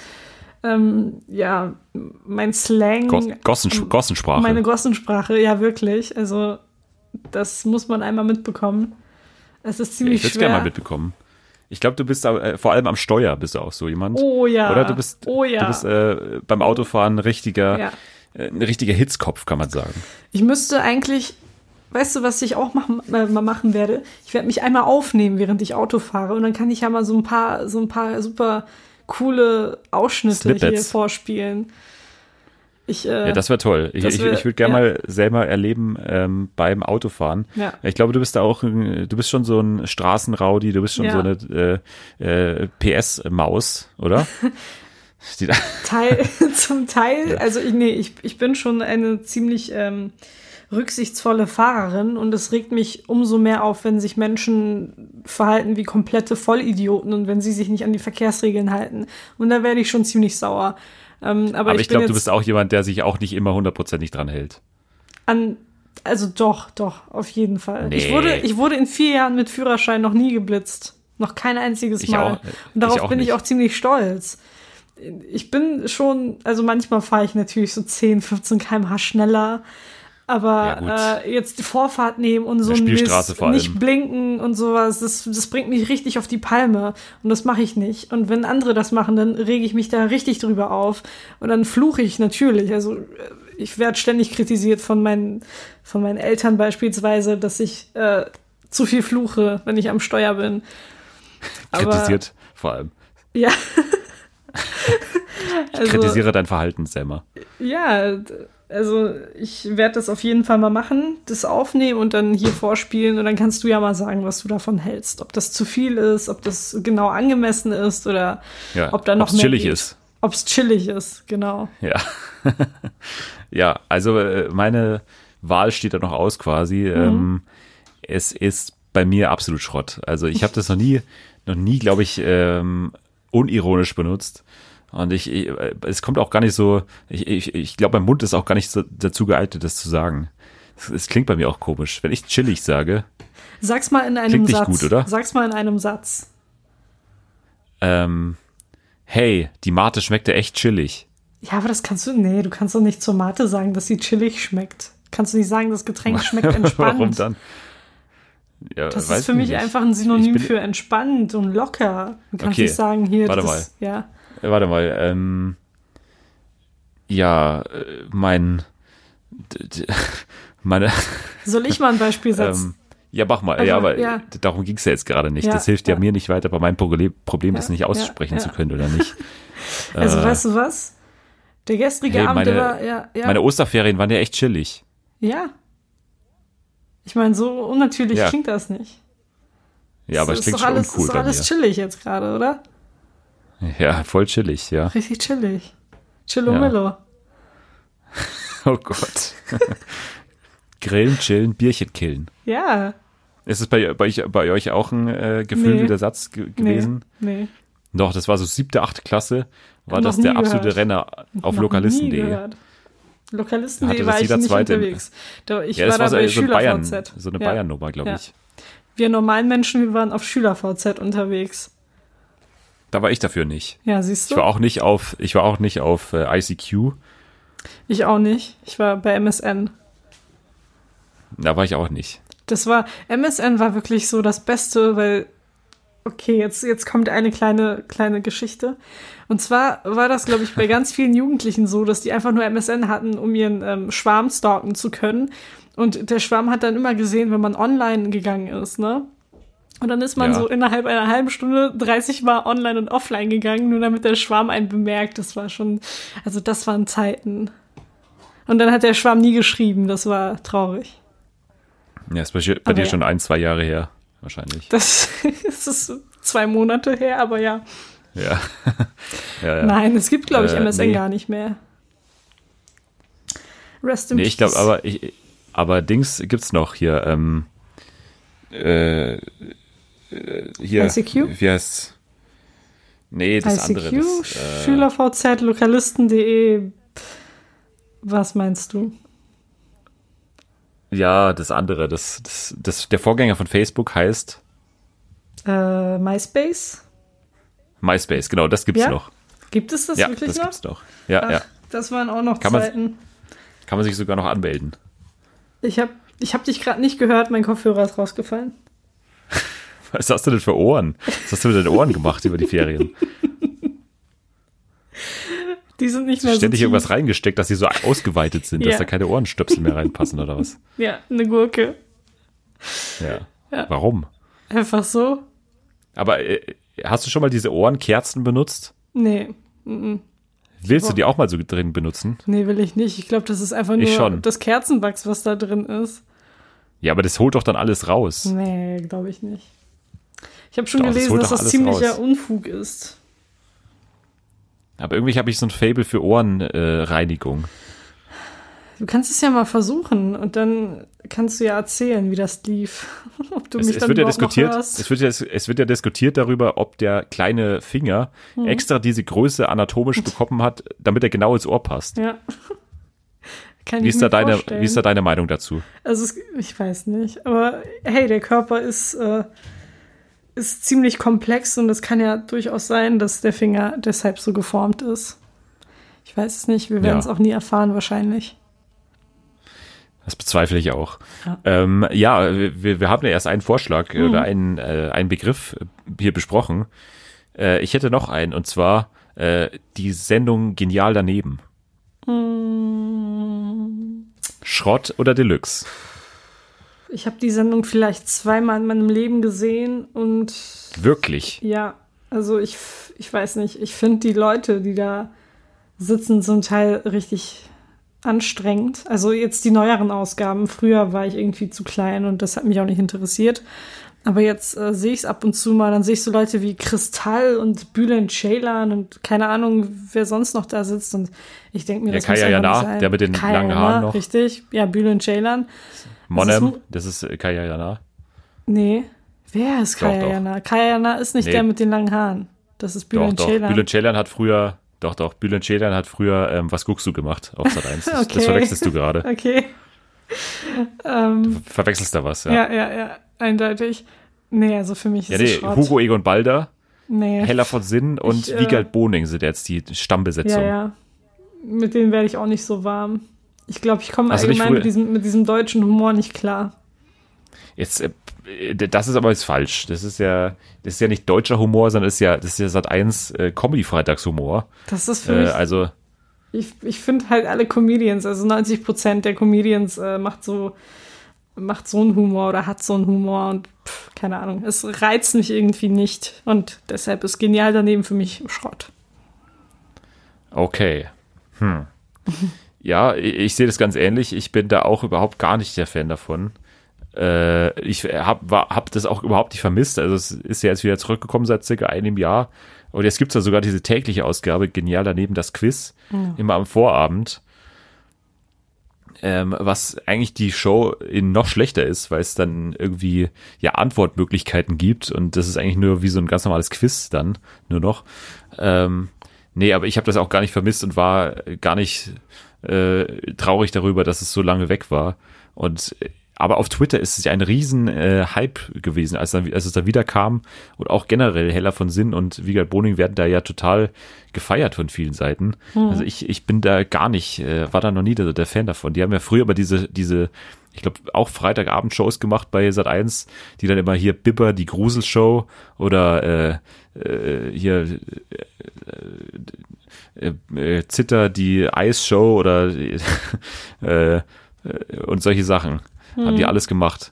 ähm, ja, mein Slang. Goss, Gossen, Gossensprache. Meine Gossensprache, ja, wirklich. Also, das muss man einmal mitbekommen. Es ist Ja, ziemlich ich würde es schwer. gerne mal mitbekommen. Ich glaube, du bist äh, vor allem am Steuer bist du auch so jemand. Oh ja. Oder du bist, oh ja. du bist äh, beim Autofahren ein richtiger, Ja. äh, ein richtiger Hitzkopf, kann man sagen. Ich müsste eigentlich, weißt du, was ich auch machen, äh, mal machen werde? Ich werde mich einmal aufnehmen, während ich Auto fahre und dann kann ich ja mal so ein paar, so ein paar super coole Ausschnitte hier Snippets. vorspielen. Ich, äh, Ja, das wäre toll. Ich, ich, ich würde gerne ja. mal selber erleben ähm, beim Autofahren. Ja. Ich glaube, du bist da auch, ein- du bist schon so ein Straßenraudi, du bist schon Ja. so eine äh, äh, PS-Maus, oder? Teil, zum Teil, also ich, nee, ich, ich bin schon eine ziemlich ähm, rücksichtsvolle Fahrerin und es regt mich umso mehr auf, wenn sich Menschen verhalten wie komplette Vollidioten und wenn sie sich nicht an die Verkehrsregeln halten. Und da werde ich schon ziemlich sauer. Ähm, aber, Aber ich, ich glaube, du bist auch jemand, der sich auch nicht immer hundertprozentig dran hält. an, also doch, doch, auf jeden Fall. Ich Nee. wurde, ich wurde in vier Jahren mit Führerschein noch nie geblitzt. Noch kein einziges Ich Mal. auch- und ich darauf auch bin ich nicht. auch ziemlich stolz. Ich bin schon, also manchmal fahre ich natürlich so 10, 15 km/h schneller. Aber Ja, äh, jetzt die Vorfahrt nehmen und so Spielstraße Mist, nicht blinken und sowas, das, das bringt mich richtig auf die Palme. Und das mache ich nicht. Und wenn andere das machen, dann rege ich mich da richtig drüber auf. Und dann fluche ich natürlich. Also äh, ich werde ständig kritisiert von meinen, von meinen Eltern beispielsweise, dass ich äh, zu viel fluche, wenn ich am Steuer bin. Aber- Kritisiert vor allem. Ja. Ich Also- kritisiere dein Verhalten, Selma. Ja, also ich werde das auf jeden Fall mal machen, das aufnehmen und dann hier vorspielen und dann kannst du ja mal sagen, was du davon hältst. Ob das zu viel ist, ob das genau angemessen ist oder Ja, ob da noch mehr chillig geht. ist. Ob es chillig ist, genau. Ja. ja, also äh, meine Wahl steht da noch aus quasi. Ähm, es ist bei mir absolut Schrott. Also ich habe das noch nie, noch nie, glaube ich, ähm, unironisch benutzt. Und ich, ich, es kommt auch gar nicht so, ich, ich, ich glaube, mein Mund ist auch gar nicht so dazu geeignet, das zu sagen. Es, klingt bei mir auch komisch. Wenn ich chillig sage, Sag's mal in einem Klingt nicht Satz. gut, oder? Sag's mal in einem Satz. ähm, hey, die Mate schmeckte echt chillig. Ja, aber das kannst du, nee, du kannst doch nicht zur Mate sagen, dass sie chillig schmeckt. Kannst du nicht sagen, das Getränk schmeckt entspannt. Warum dann? Ja, Das ist für ich mich nicht. einfach ein Synonym für entspannt und locker. Du kannst Okay, nicht sagen, hier, warte das, ja. Äh, Warte mal, ähm, ja, äh, mein, meine, Soll ich mal ein Beispiel setzen? ähm, ja, mach mal, Also, ja, aber ja. darum ging's ja jetzt gerade nicht. Ja, das hilft ja, mir nicht weiter, aber mein Problem, ist nicht aussprechen zu können oder nicht. also, äh, weißt du was? Der gestrige hey, Abend, meine- war, ja, ja. Meine Osterferien waren ja echt chillig. ja. Ich meine, so unnatürlich klingt das nicht. Ja, aber es es klingt schon alles, uncool ist doch bei alles mir. chillig jetzt gerade, oder? Ja, voll chillig, ja. Richtig chillig. Chillo Ja. Oh Gott. Grillen, chillen, Bierchen killen. Ja. Ist es bei, bei, euch, bei euch auch ein äh, geflügelter Satz ge gewesen? Nee. nee. Doch, das war so siebte, achte Klasse, war Hab das der absolute gehört. Renner auf lokalisten.de. Lokalisten.de Hatte war das ich jeder nicht Zweite im- unterwegs. Da, ich Ja, war das da war so, bei so eine Bayern, SchülerVZ. so eine Ja. Bayern-Nummer, glaube Ja. ich. Wir normalen Menschen, wir waren auf SchülerVZ unterwegs. Da war ich dafür nicht. Ja, siehst du? Ich war auch nicht auf, ich war auch nicht auf äh, ICQ. Ich auch nicht. Ich war bei MSN. Da war ich auch nicht. Das war, MSN war wirklich so das Beste, weil, okay, jetzt, jetzt kommt eine kleine, kleine Geschichte. Und zwar war das, glaube ich, bei ganz vielen Jugendlichen so, dass die einfach nur MSN hatten, um ihren ähm, Schwarm stalken zu können. Und der Schwarm hat dann immer gesehen, wenn man online gegangen ist, ne? Und dann ist man Ja. so innerhalb einer halben Stunde 30 Mal online und offline gegangen, nur damit der Schwarm einen bemerkt. Das war schon, also das waren Zeiten. Und dann hat der Schwarm nie geschrieben, das war traurig. Ja, ist bei, bei dir ja. schon ein, zwei Jahre her, wahrscheinlich. Das, das ist zwei Monate her, aber ja. Ja. ja. Nein, es gibt, glaube ich, Äh, MSN nee. gar nicht mehr. Rest in Nee, ich glaube, peace. aber ich, aber Dings gibt's noch hier. Ähm, äh, äh, hier. ICQ? Wie heißt's? Nee, das ICQ, andere. Das, äh, SchülerVZ, Lokalisten.de. Was meinst du? ja, das andere. Das, das, das, der Vorgänger von Facebook heißt Äh, MySpace? MySpace. Genau, das gibt's Ja? noch. Gibt es das ja, wirklich das noch? gibt's noch. Ja, Ach, ja. Das waren auch noch Kann man- Zeiten. Kann man sich sogar noch anmelden. Ich habe ich hab dich gerade nicht gehört, mein Kopfhörer ist rausgefallen. Was hast du denn für Ohren? Was hast du mit deinen Ohren gemacht über die Ferien? Die sind nicht mehr so Ständig tief. irgendwas reingesteckt, dass sie so ausgeweitet sind, dass Ja. da keine Ohrenstöpsel mehr reinpassen oder was? Ja, eine Gurke. Ja. Ja. Warum? Einfach so? Aber äh, hast du schon mal diese Ohrenkerzen benutzt? Nee. mhm. Willst du die auch mal so drin benutzen? Nee, will ich nicht. Ich glaube, das ist einfach nur das Kerzenwachs, was da drin ist. Ja, aber das holt doch dann alles raus. Nee, glaube ich nicht. Ich habe schon Doch, das gelesen, holt dass das ziemlicher raus. Unfug ist. Aber irgendwie habe ich so ein Fable für Ohrenreinigung. Äh. Du kannst es ja mal versuchen und dann kannst du ja erzählen, wie das lief. Ob du es, mich es dann wird ja diskutiert, es wird ja, es wird ja diskutiert darüber, ob der kleine Finger Hm. extra diese Größe anatomisch bekommen hat, damit er genau ins Ohr passt. Ja. Kann Wie ist, da deine, vorstellen. wie ist da deine Meinung dazu? Also es, ich weiß nicht, aber hey, der Körper ist, äh, ist ziemlich komplex und es kann ja durchaus sein, dass der Finger deshalb so geformt ist. Ich weiß es nicht, wir werden Ja. es auch nie erfahren wahrscheinlich. Das bezweifle ich auch. Ja. Ähm, ja, wir, wir haben ja erst einen Vorschlag äh, Mhm. oder einen, äh, einen Begriff hier besprochen. Äh, ich hätte noch einen, und zwar äh, die Sendung Genial daneben. Schrott oder Deluxe? Ich habe die Sendung vielleicht zweimal in meinem Leben gesehen und Wirklich. ja, also ich, ich weiß nicht, ich finde die Leute, die da sitzen, zum Teil richtig anstrengend. Also jetzt die neueren Ausgaben. Früher war ich irgendwie zu klein und das hat mich auch nicht interessiert. Aber jetzt äh, sehe ich es ab und zu mal. Dann sehe ich so Leute wie Kristall und Bülent Ceylan und keine Ahnung, wer sonst noch da sitzt. Und ich denke mir, Ja, das muss Kaya einfach nicht Jana, sein. der mit den Kaya langen Haaren noch. Richtig. Ja, Bülent Ceylan. Monem, das ist äh, Kaya Jana. Nee. Wer ist Doch, Kaya doch. Jana? Kaya Jana ist nicht Nee. der mit den langen Haaren. Das ist Doch, Bülent doch. Ceylan. Bülent Ceylan hat früher Doch, doch. Bülent Ceylan hat früher ähm, Was guckst du gemacht auf Sat 1. Das, Okay. das verwechselst du gerade. Okay. Ähm, Verwechselst da was, ja. ja, ja, ja, eindeutig. Nee, also für mich ist Ja, es nee, Schrott. Hugo Egon Balder, nee. Heller von Sinn und Ich, äh, Wiegald Boning sind jetzt die Stammbesetzung. Ja, ja. Mit denen werde ich auch nicht so warm. Ich glaube, ich komme Also allgemein mit diesem, mit diesem deutschen Humor nicht klar. Jetzt, äh, das ist aber jetzt falsch. Das ist ja, das ist ja nicht deutscher Humor, sondern das ist ja, das ist ja Sat 1 äh, Comedy-Freitagshumor. Das ist für Äh, mich, also, ich, ich finde halt alle Comedians, also 90 Prozent der Comedians äh, macht so, macht so einen Humor oder hat so einen Humor und pff, keine Ahnung. Es reizt mich irgendwie nicht und deshalb ist genial daneben für mich Schrott. okay. Hm. Ja, ich, ich sehe das ganz ähnlich. Ich bin da auch überhaupt gar nicht der Fan davon. Äh, ich habe hab das auch überhaupt nicht vermisst. Also es ist ja jetzt wieder zurückgekommen seit circa einem Jahr. Und jetzt gibt's ja sogar diese tägliche Ausgabe, genial daneben das Quiz, immer am Vorabend. Ähm, was eigentlich die Show in noch schlechter ist, weil es dann irgendwie ja Antwortmöglichkeiten gibt und das ist eigentlich nur wie so ein ganz normales Quiz dann nur noch. Ähm, nee, aber ich habe das auch gar nicht vermisst und war gar nicht äh, traurig darüber, dass es so lange weg war. Und äh, aber auf Twitter ist es ja ein riesen äh, Hype gewesen, als, dann, als es da wieder kam. Und auch generell Heller von Sinn und Wiegald Boning werden da ja total gefeiert von vielen Seiten. Also ich, ich bin da gar nicht, äh, war da noch nie der, der Fan davon. Die haben ja früher aber diese, diese, ich glaube, auch Freitagabend-Shows gemacht bei Sat 1, die dann immer hier Bibber, die Gruselshow oder äh, äh, hier äh, äh, Zitter, die Eisshow oder äh, äh, und solche Sachen. Haben die alles gemacht.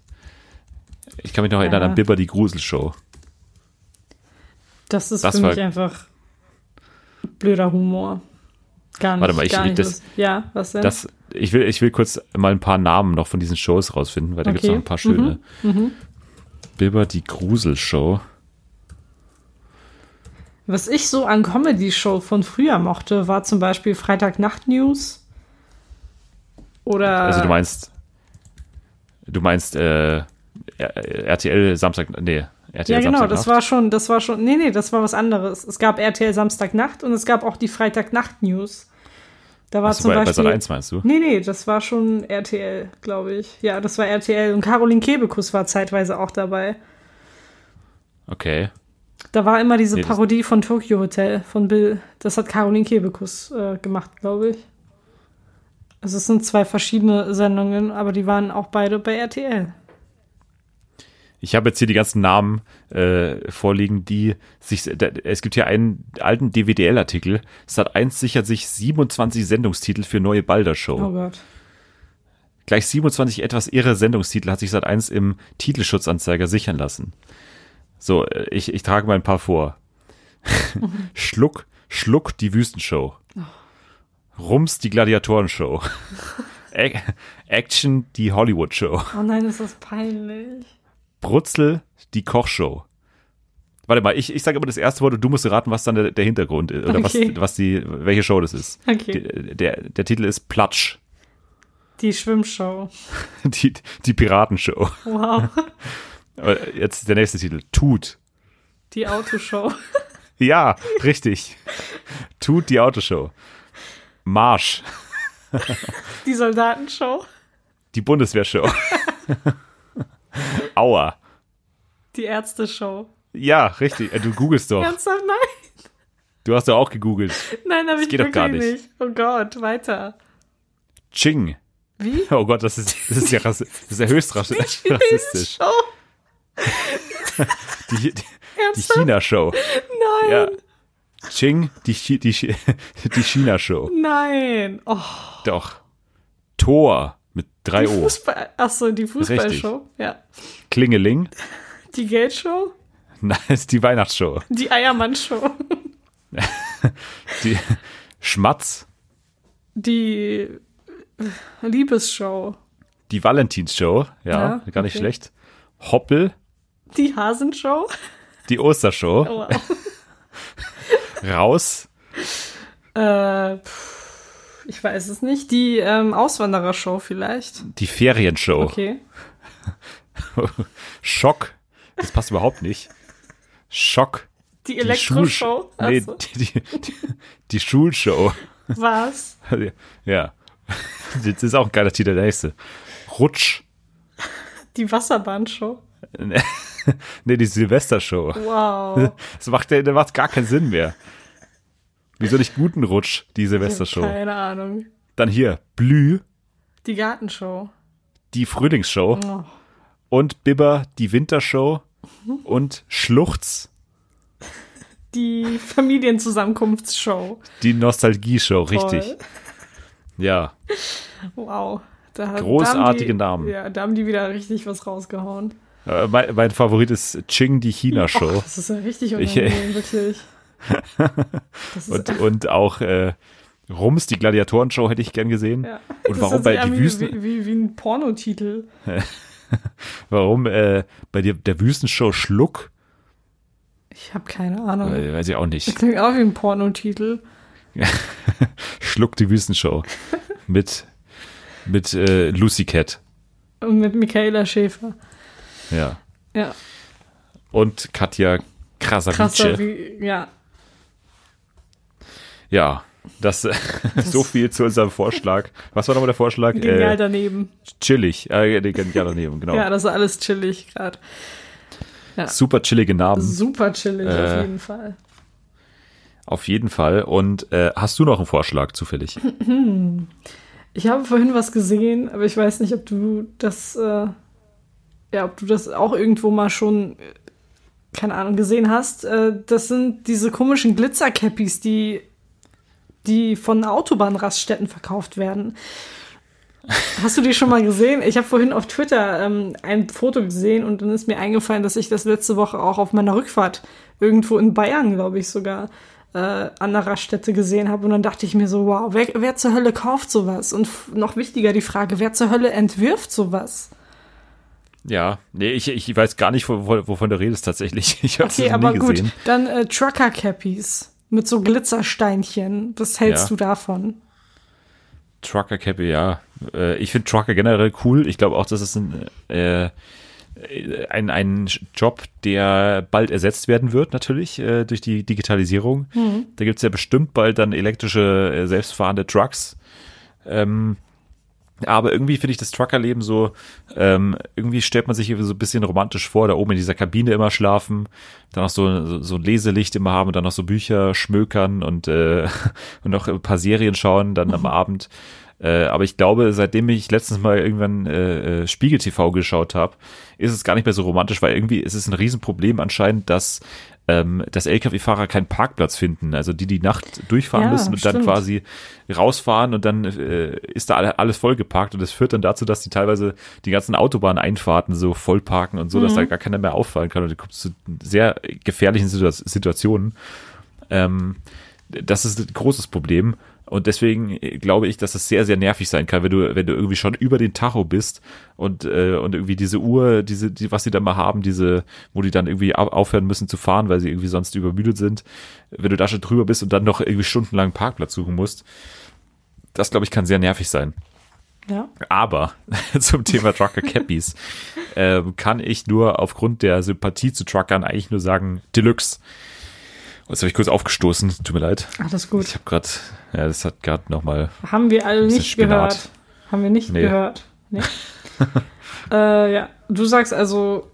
Ich kann mich noch erinnern Ja. an Bibber, die Gruselshow. Das ist Das für mich einfach blöder Humor. Gar nicht. Warte mal, ich- gar nicht das- ja, was denn? Das, ich will, ich will kurz mal ein paar Namen noch von diesen Shows rausfinden, weil da Okay. noch ein paar schöne. Bibber, die Gruselshow. Was ich so an Comedy-Show von früher mochte, war zum Beispiel Freitagnacht-News. Oder. Also du meinst, du meinst äh, RTL Samstag, nee, RTL Ja, genau, Samstagnacht? das war schon, das war schon, nee, nee, das war was anderes. Es gab RTL Samstagnacht und es gab auch die Freitagnacht-News. Da war Achso, zum bei, bei Beispiel. Sat 1 meinst du? Nee, nee, das war schon RTL, glaube ich. Ja, das war RTL und Caroline Kebekus war zeitweise auch dabei. Okay. Da war immer diese Nee, Parodie von Tokyo Hotel von Bill. Das hat Caroline Kebekus äh, gemacht, glaube ich. Also es sind zwei verschiedene Sendungen, aber die waren auch beide bei RTL. Ich habe jetzt hier die ganzen Namen äh, vorliegen, die sich. Da, es gibt hier einen alten DWDL-Artikel. Sat 1 sichert sich 27 Sendungstitel für neue Balder-Show. Oh Gott. Gleich 27 etwas irre Sendungstitel hat sich Sat 1 im Titelschutzanzeiger sichern lassen. So, äh, ich, ich trage mal ein paar vor. Schluck, Schluck, die Wüstenshow. Rums, die Gladiatorenshow. Ac- Action, die Hollywood-Show. Oh nein, ist das peinlich. Brutzel, die Kochshow. Warte mal, ich, ich sage immer das erste Wort und du musst raten, was dann der, der Hintergrund ist. Oder Okay. was, was die, welche Show das ist. Okay. Die, der, der Titel ist Platsch. Die Schwimmshow. Die, die Piratenshow. Wow. Jetzt der nächste Titel. Tut. Die Autoshow. Ja, richtig. Tut die Autoshow. Marsch. Die Soldatenshow. Die Bundeswehrshow. Aua. Die Ärzteshow. Ja, richtig. Äh, Du googelst doch. Ernsthaft? Nein. Du hast doch auch gegoogelt. Nein, habe ich geht doch gar nicht. nicht. Oh Gott, weiter. Ching. Wie? Oh Gott, das ist, das ist ja, das ist ja höchst rassi- rassistisch. Show? Die, die, die? China-Show. Nein. Ja. Ching, die, Chi- die, Chi- die China-Show. Nein. Oh, Doch. Tor mit drei O. Fußball. Achso, die Fußballshow. Ja. Klingeling. Die Geldshow. Nein, ist die Weihnachtsshow. Die Eiermann-Show. Die Schmatz. Die äh, Liebesshow. Die Valentinsshow. Ja, Ja, gar nicht okay. schlecht. Hoppel. Die Hasenshow. Die Ostershow. Oh, wow. Raus. äh, ich weiß es nicht. Die ähm, Auswanderershow vielleicht. Die Ferienshow. Okay. Schock. Das passt überhaupt nicht. Schock. Die die Elektroshow? Schulsch- Nee, die, die, die, die Schulshow. Was? ja. Das ist auch ein geiler Titel, der nächste. Rutsch. Die Wasserbahnshow? Nee, die Silvestershow. Wow. Das macht, das macht gar keinen Sinn mehr. Wieso nicht guten Rutsch, die Silvestershow? Keine Ahnung. Dann hier, Blü, Die Gartenshow. die Frühlingsshow. Oh. Und Bibber, die Wintershow. Und Schluchz, Die Familienzusammenkunftsshow. die Nostalgie-Show, richtig. Ja, Wow. Da, Großartige da die, Namen. Ja, da haben die wieder richtig was rausgehauen. Äh, mein, mein Favorit ist Ching, die Oh, China-Show. das ist ja richtig Ich- unangenehm, wirklich. Das ist Und, und auch äh, Rums, die Gladiatoren-Show hätte ich gern gesehen. ja. Und Das warum bei die wie, Wüsten, Wie, wie, wie ein Pornotitel. warum äh, bei dir der Wüstenshow Schluck? Ich habe keine Ahnung. Äh, weiß ich auch nicht. Klingt auch wie ein Pornotitel. Schluck die Wüstenshow. mit mit äh, Lucy Cat. Und mit Michaela Schäfer. Ja. Ja, Und Katja krasser Krasavice. ja. Ja, das, so viel zu unserem Vorschlag. Was war nochmal der Vorschlag? Genial Äh, daneben. chillig. Äh, genial daneben, genau. Ja, das ist alles chillig gerade. Super chillige Namen. Super chillig auf Äh, jeden Fall. Auf jeden Fall. Und äh, hast du noch einen Vorschlag zufällig? Ich habe vorhin was gesehen, aber ich weiß nicht, ob du das, äh, ja, ob du das auch irgendwo mal schon, äh, keine Ahnung, gesehen hast. Äh, das sind diese komischen Glitzercappies, die, die von Autobahnraststätten verkauft werden. Hast du die schon mal gesehen? Ich habe vorhin auf Twitter ähm, ein Foto gesehen und dann ist mir eingefallen, dass ich das letzte Woche auch auf meiner Rückfahrt irgendwo in Bayern, glaube ich sogar, äh, an der Raststätte gesehen habe. Und dann dachte ich mir so, wow, wer, wer zur Hölle kauft sowas? Und noch wichtiger die Frage, wer zur Hölle entwirft sowas? Ja, nee, ich, ich weiß gar nicht, wovon, wovon du redest tatsächlich. Ich habe es Okay, aber nie gut. gesehen. Dann äh, Trucker-Cappies mit so Glitzersteinchen. Was hältst Ja. du davon? Trucker Cappy, ja. Äh, ich finde Trucker generell cool. Ich glaube auch, das ist ein, äh, ein, ein Job, der bald ersetzt werden wird, natürlich, äh, durch die Digitalisierung. Da gibt's ja bestimmt bald dann elektrische, äh, selbstfahrende Trucks. Ähm, aber irgendwie finde ich das Truckerleben so, ähm, irgendwie stellt man sich so ein bisschen romantisch vor, da oben in dieser Kabine immer schlafen, dann noch so, so, so ein Leselicht immer haben und dann noch so Bücher schmökern und, äh, und noch ein paar Serien schauen dann am Abend. Äh, aber ich glaube, seitdem ich letztens mal irgendwann äh, äh, Spiegel TV geschaut habe, ist es gar nicht mehr so romantisch, weil irgendwie ist es ein Riesenproblem anscheinend, dass ähm, dass Lkw-Fahrer keinen Parkplatz finden. Also die die Nacht durchfahren Ja, müssen und dann stimmt. quasi rausfahren und dann äh, ist da alle- alles vollgeparkt und das führt dann dazu, dass die teilweise die ganzen Autobahneinfahrten so voll parken und so, dass Mhm. da gar keiner mehr auffallen kann und du kommst zu sehr gefährlichen Situa- Situationen. Ähm, das ist ein großes Problem. Und deswegen äh, glaube ich, dass es sehr, sehr nervig sein kann, wenn du, wenn du irgendwie schon über den Tacho bist und, äh, und irgendwie diese Uhr, diese, die, was sie da mal haben, diese, wo die dann irgendwie au- aufhören müssen zu fahren, weil sie irgendwie sonst übermüdet sind, wenn du da schon drüber bist und dann noch irgendwie stundenlang einen Parkplatz suchen musst, das glaube ich kann sehr nervig sein. Ja. Aber zum Thema Trucker Cappies ähm, kann ich nur aufgrund der Sympathie zu Truckern eigentlich nur sagen, Deluxe. Jetzt habe ich kurz aufgestoßen, tut mir leid. Alles Ich gut. habe gerade, ja, das hat gerade nochmal, Haben wir alle nicht Spinat. gehört. Haben wir nicht Nee. gehört. Nee. äh, ja, du sagst also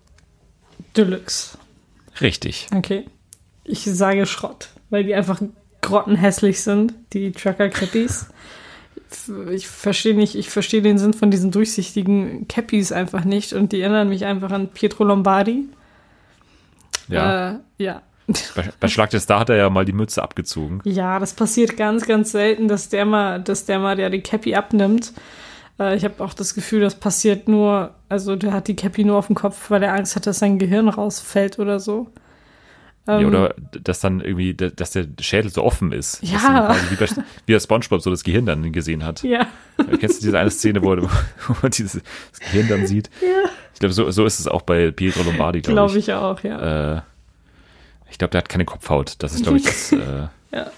Deluxe. richtig. Okay. Ich sage Schrott, weil die einfach grottenhässlich sind, die Trucker Cappies. Ich verstehe nicht, ich verstehe den Sinn von diesen durchsichtigen Cappies einfach nicht und die erinnern mich einfach an Pietro Lombardi. Ja. Äh, ja. Bei, bei Schlag der Star hat er ja mal die Mütze abgezogen. Ja, das passiert ganz, ganz selten, dass der mal, dass der mal der die Cappy abnimmt. Äh, ich habe auch das Gefühl, das passiert nur, also der hat die Cappy nur auf dem Kopf, weil er Angst hat, dass sein Gehirn rausfällt oder so. ja, Ähm, oder dass dann irgendwie, dass der Schädel so offen ist. Ja. Wie, bei, wie der Spongebob so das Gehirn dann gesehen hat. Ja, Kennst du diese eine Szene, wo, wo man dieses das Gehirn dann sieht? ja. Ich glaube, so, so ist es auch bei Pietro Lombardi, glaube glaube ich. ich auch, ja. Äh, ich glaube, der hat keine Kopfhaut. Das ist, glaube ich, das. Äh, Ja.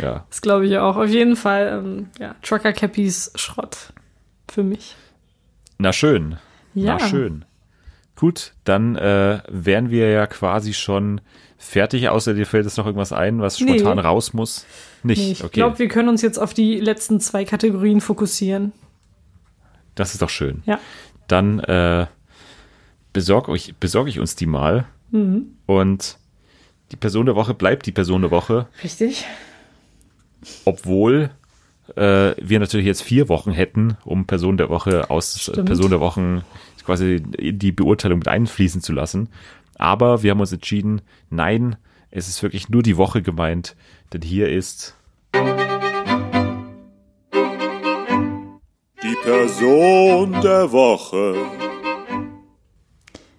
ja. Das glaube ich auch. Auf jeden Fall, ähm, ja, Trucker Cappies Schrott für mich. Na schön. Ja. Na schön. Gut, dann äh, wären wir ja quasi schon fertig, außer dir fällt jetzt noch irgendwas ein, was Nee. spontan raus muss. Nicht, Nee, ich okay. glaube, wir können uns jetzt auf die letzten zwei Kategorien fokussieren. das ist doch schön. Ja. Dann äh, besorge ich, besorg ich uns die mal. Mhm. Und die Person der Woche bleibt die Person der Woche, Richtig. obwohl äh, wir natürlich jetzt vier Wochen hätten, um Person der Woche aus Stimmt. Person der Wochen quasi in die Beurteilung mit einfließen zu lassen. Aber wir haben uns entschieden, nein, es ist wirklich nur die Woche gemeint, denn hier ist Die Person der Woche.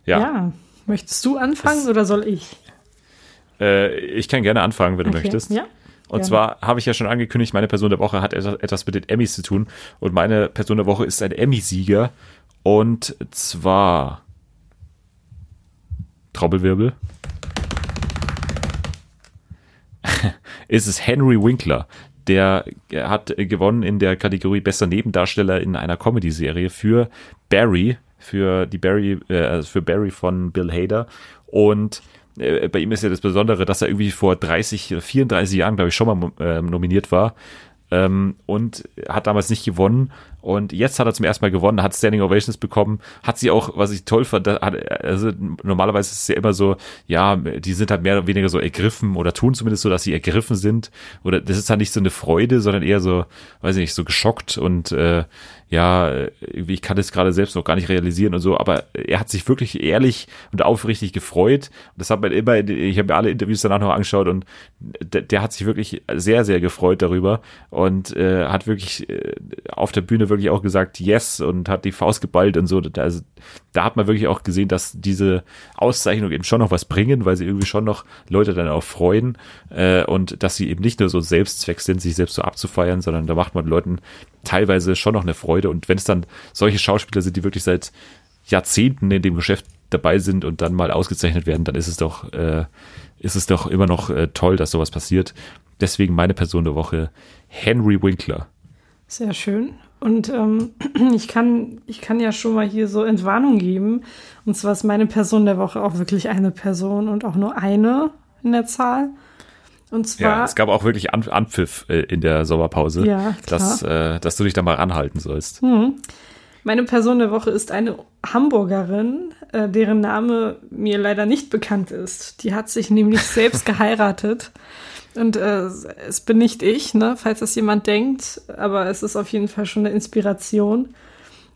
ja, Ja. Möchtest du anfangen oder soll ich? Äh, ich kann gerne anfangen, wenn du Okay, möchtest. ja, Und zwar habe ich ja schon angekündigt, meine Person der Woche hat etwas mit den Emmys zu tun. Und meine Person der Woche ist ein Emmy-Sieger. Und zwar Trommelwirbel. ist es Henry Winkler. Der hat gewonnen in der Kategorie Bester Nebendarsteller in einer Comedy-Serie für Barry, für die Barry, äh, also für Barry von Bill Hader. Und äh, bei ihm ist ja das Besondere, dass er irgendwie vor 30, oder 34 Jahren, glaube ich, schon mal äh, nominiert war. Ähm, und hat damals nicht gewonnen. Und jetzt hat er zum ersten Mal gewonnen, hat Standing Ovations bekommen, hat sie auch, was ich toll fand, hat, also normalerweise ist es ja immer so, ja, die sind halt mehr oder weniger so ergriffen oder tun zumindest so, dass sie ergriffen sind. Oder das ist halt nicht so eine Freude, sondern eher so, weiß ich nicht, so geschockt und äh, ja, ich kann das gerade selbst noch gar nicht realisieren und so, aber er hat sich wirklich ehrlich und aufrichtig gefreut. Das hat man immer, ich habe mir alle Interviews danach noch angeschaut und der, der hat sich wirklich sehr, sehr gefreut darüber und äh, hat wirklich äh, auf der Bühne wirklich auch gesagt, yes, und hat die Faust geballt und so. Da, also, da hat man wirklich auch gesehen, dass diese Auszeichnungen eben schon noch was bringen, weil sie irgendwie schon noch Leute dann auch freuen äh, und dass sie eben nicht nur so Selbstzweck sind, sich selbst so abzufeiern, sondern da macht man Leuten teilweise schon noch eine Freude. Und wenn es dann solche Schauspieler sind, die wirklich seit Jahrzehnten in dem Geschäft dabei sind und dann mal ausgezeichnet werden, dann ist es doch, äh, ist es doch immer noch äh, toll, dass sowas passiert. Deswegen meine Person der Woche, Henry Winkler. Sehr schön. Und ähm, ich, kann, ich kann ja schon mal hier so Entwarnung geben. Und zwar ist meine Person der Woche auch wirklich eine Person und auch nur eine in der Zahl. Und Ja, zwar, es gab auch wirklich An Anpfiff äh, in der Sommerpause, Ja, dass, äh, dass du dich da mal ranhalten sollst. meine Person der Woche ist eine Hamburgerin, äh, deren Name mir leider nicht bekannt ist. Die hat sich nämlich selbst geheiratet. Und äh, es bin nicht ich, ne, falls das jemand denkt, aber es ist auf jeden Fall schon eine Inspiration.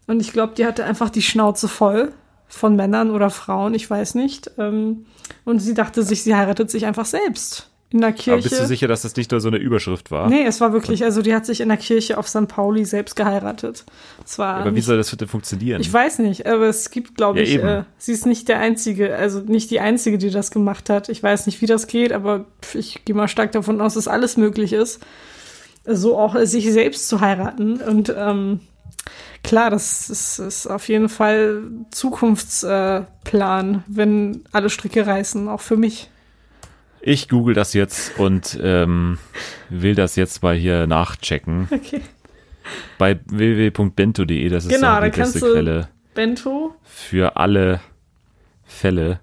Und ich glaube, die hatte einfach die Schnauze voll von Männern oder Frauen, ich weiß nicht. Ähm, und sie dachte sich, sie heiratet sich einfach selbst in der Kirche. Aber bist du sicher, dass das nicht nur so eine Überschrift war? Nee, es war wirklich, also die hat sich in der Kirche auf St. Pauli selbst geheiratet. Es war Aber wie soll das denn funktionieren? ich weiß nicht, aber es gibt, glaube Ja, ich, äh, sie ist nicht der Einzige, also nicht die Einzige, die das gemacht hat. Ich weiß nicht, wie das geht, aber ich gehe mal stark davon aus, dass alles möglich ist. So auch sich selbst zu heiraten. Und ähm, klar, das ist, ist auf jeden Fall Zukunftsplan, äh, wenn alle Stricke reißen, auch für mich. Ich google das jetzt und ähm, will das jetzt mal hier nachchecken. Okay. Bei www.bento.de, das ist Genau, doch die da kannst beste du- Quelle Bento, für alle Fälle.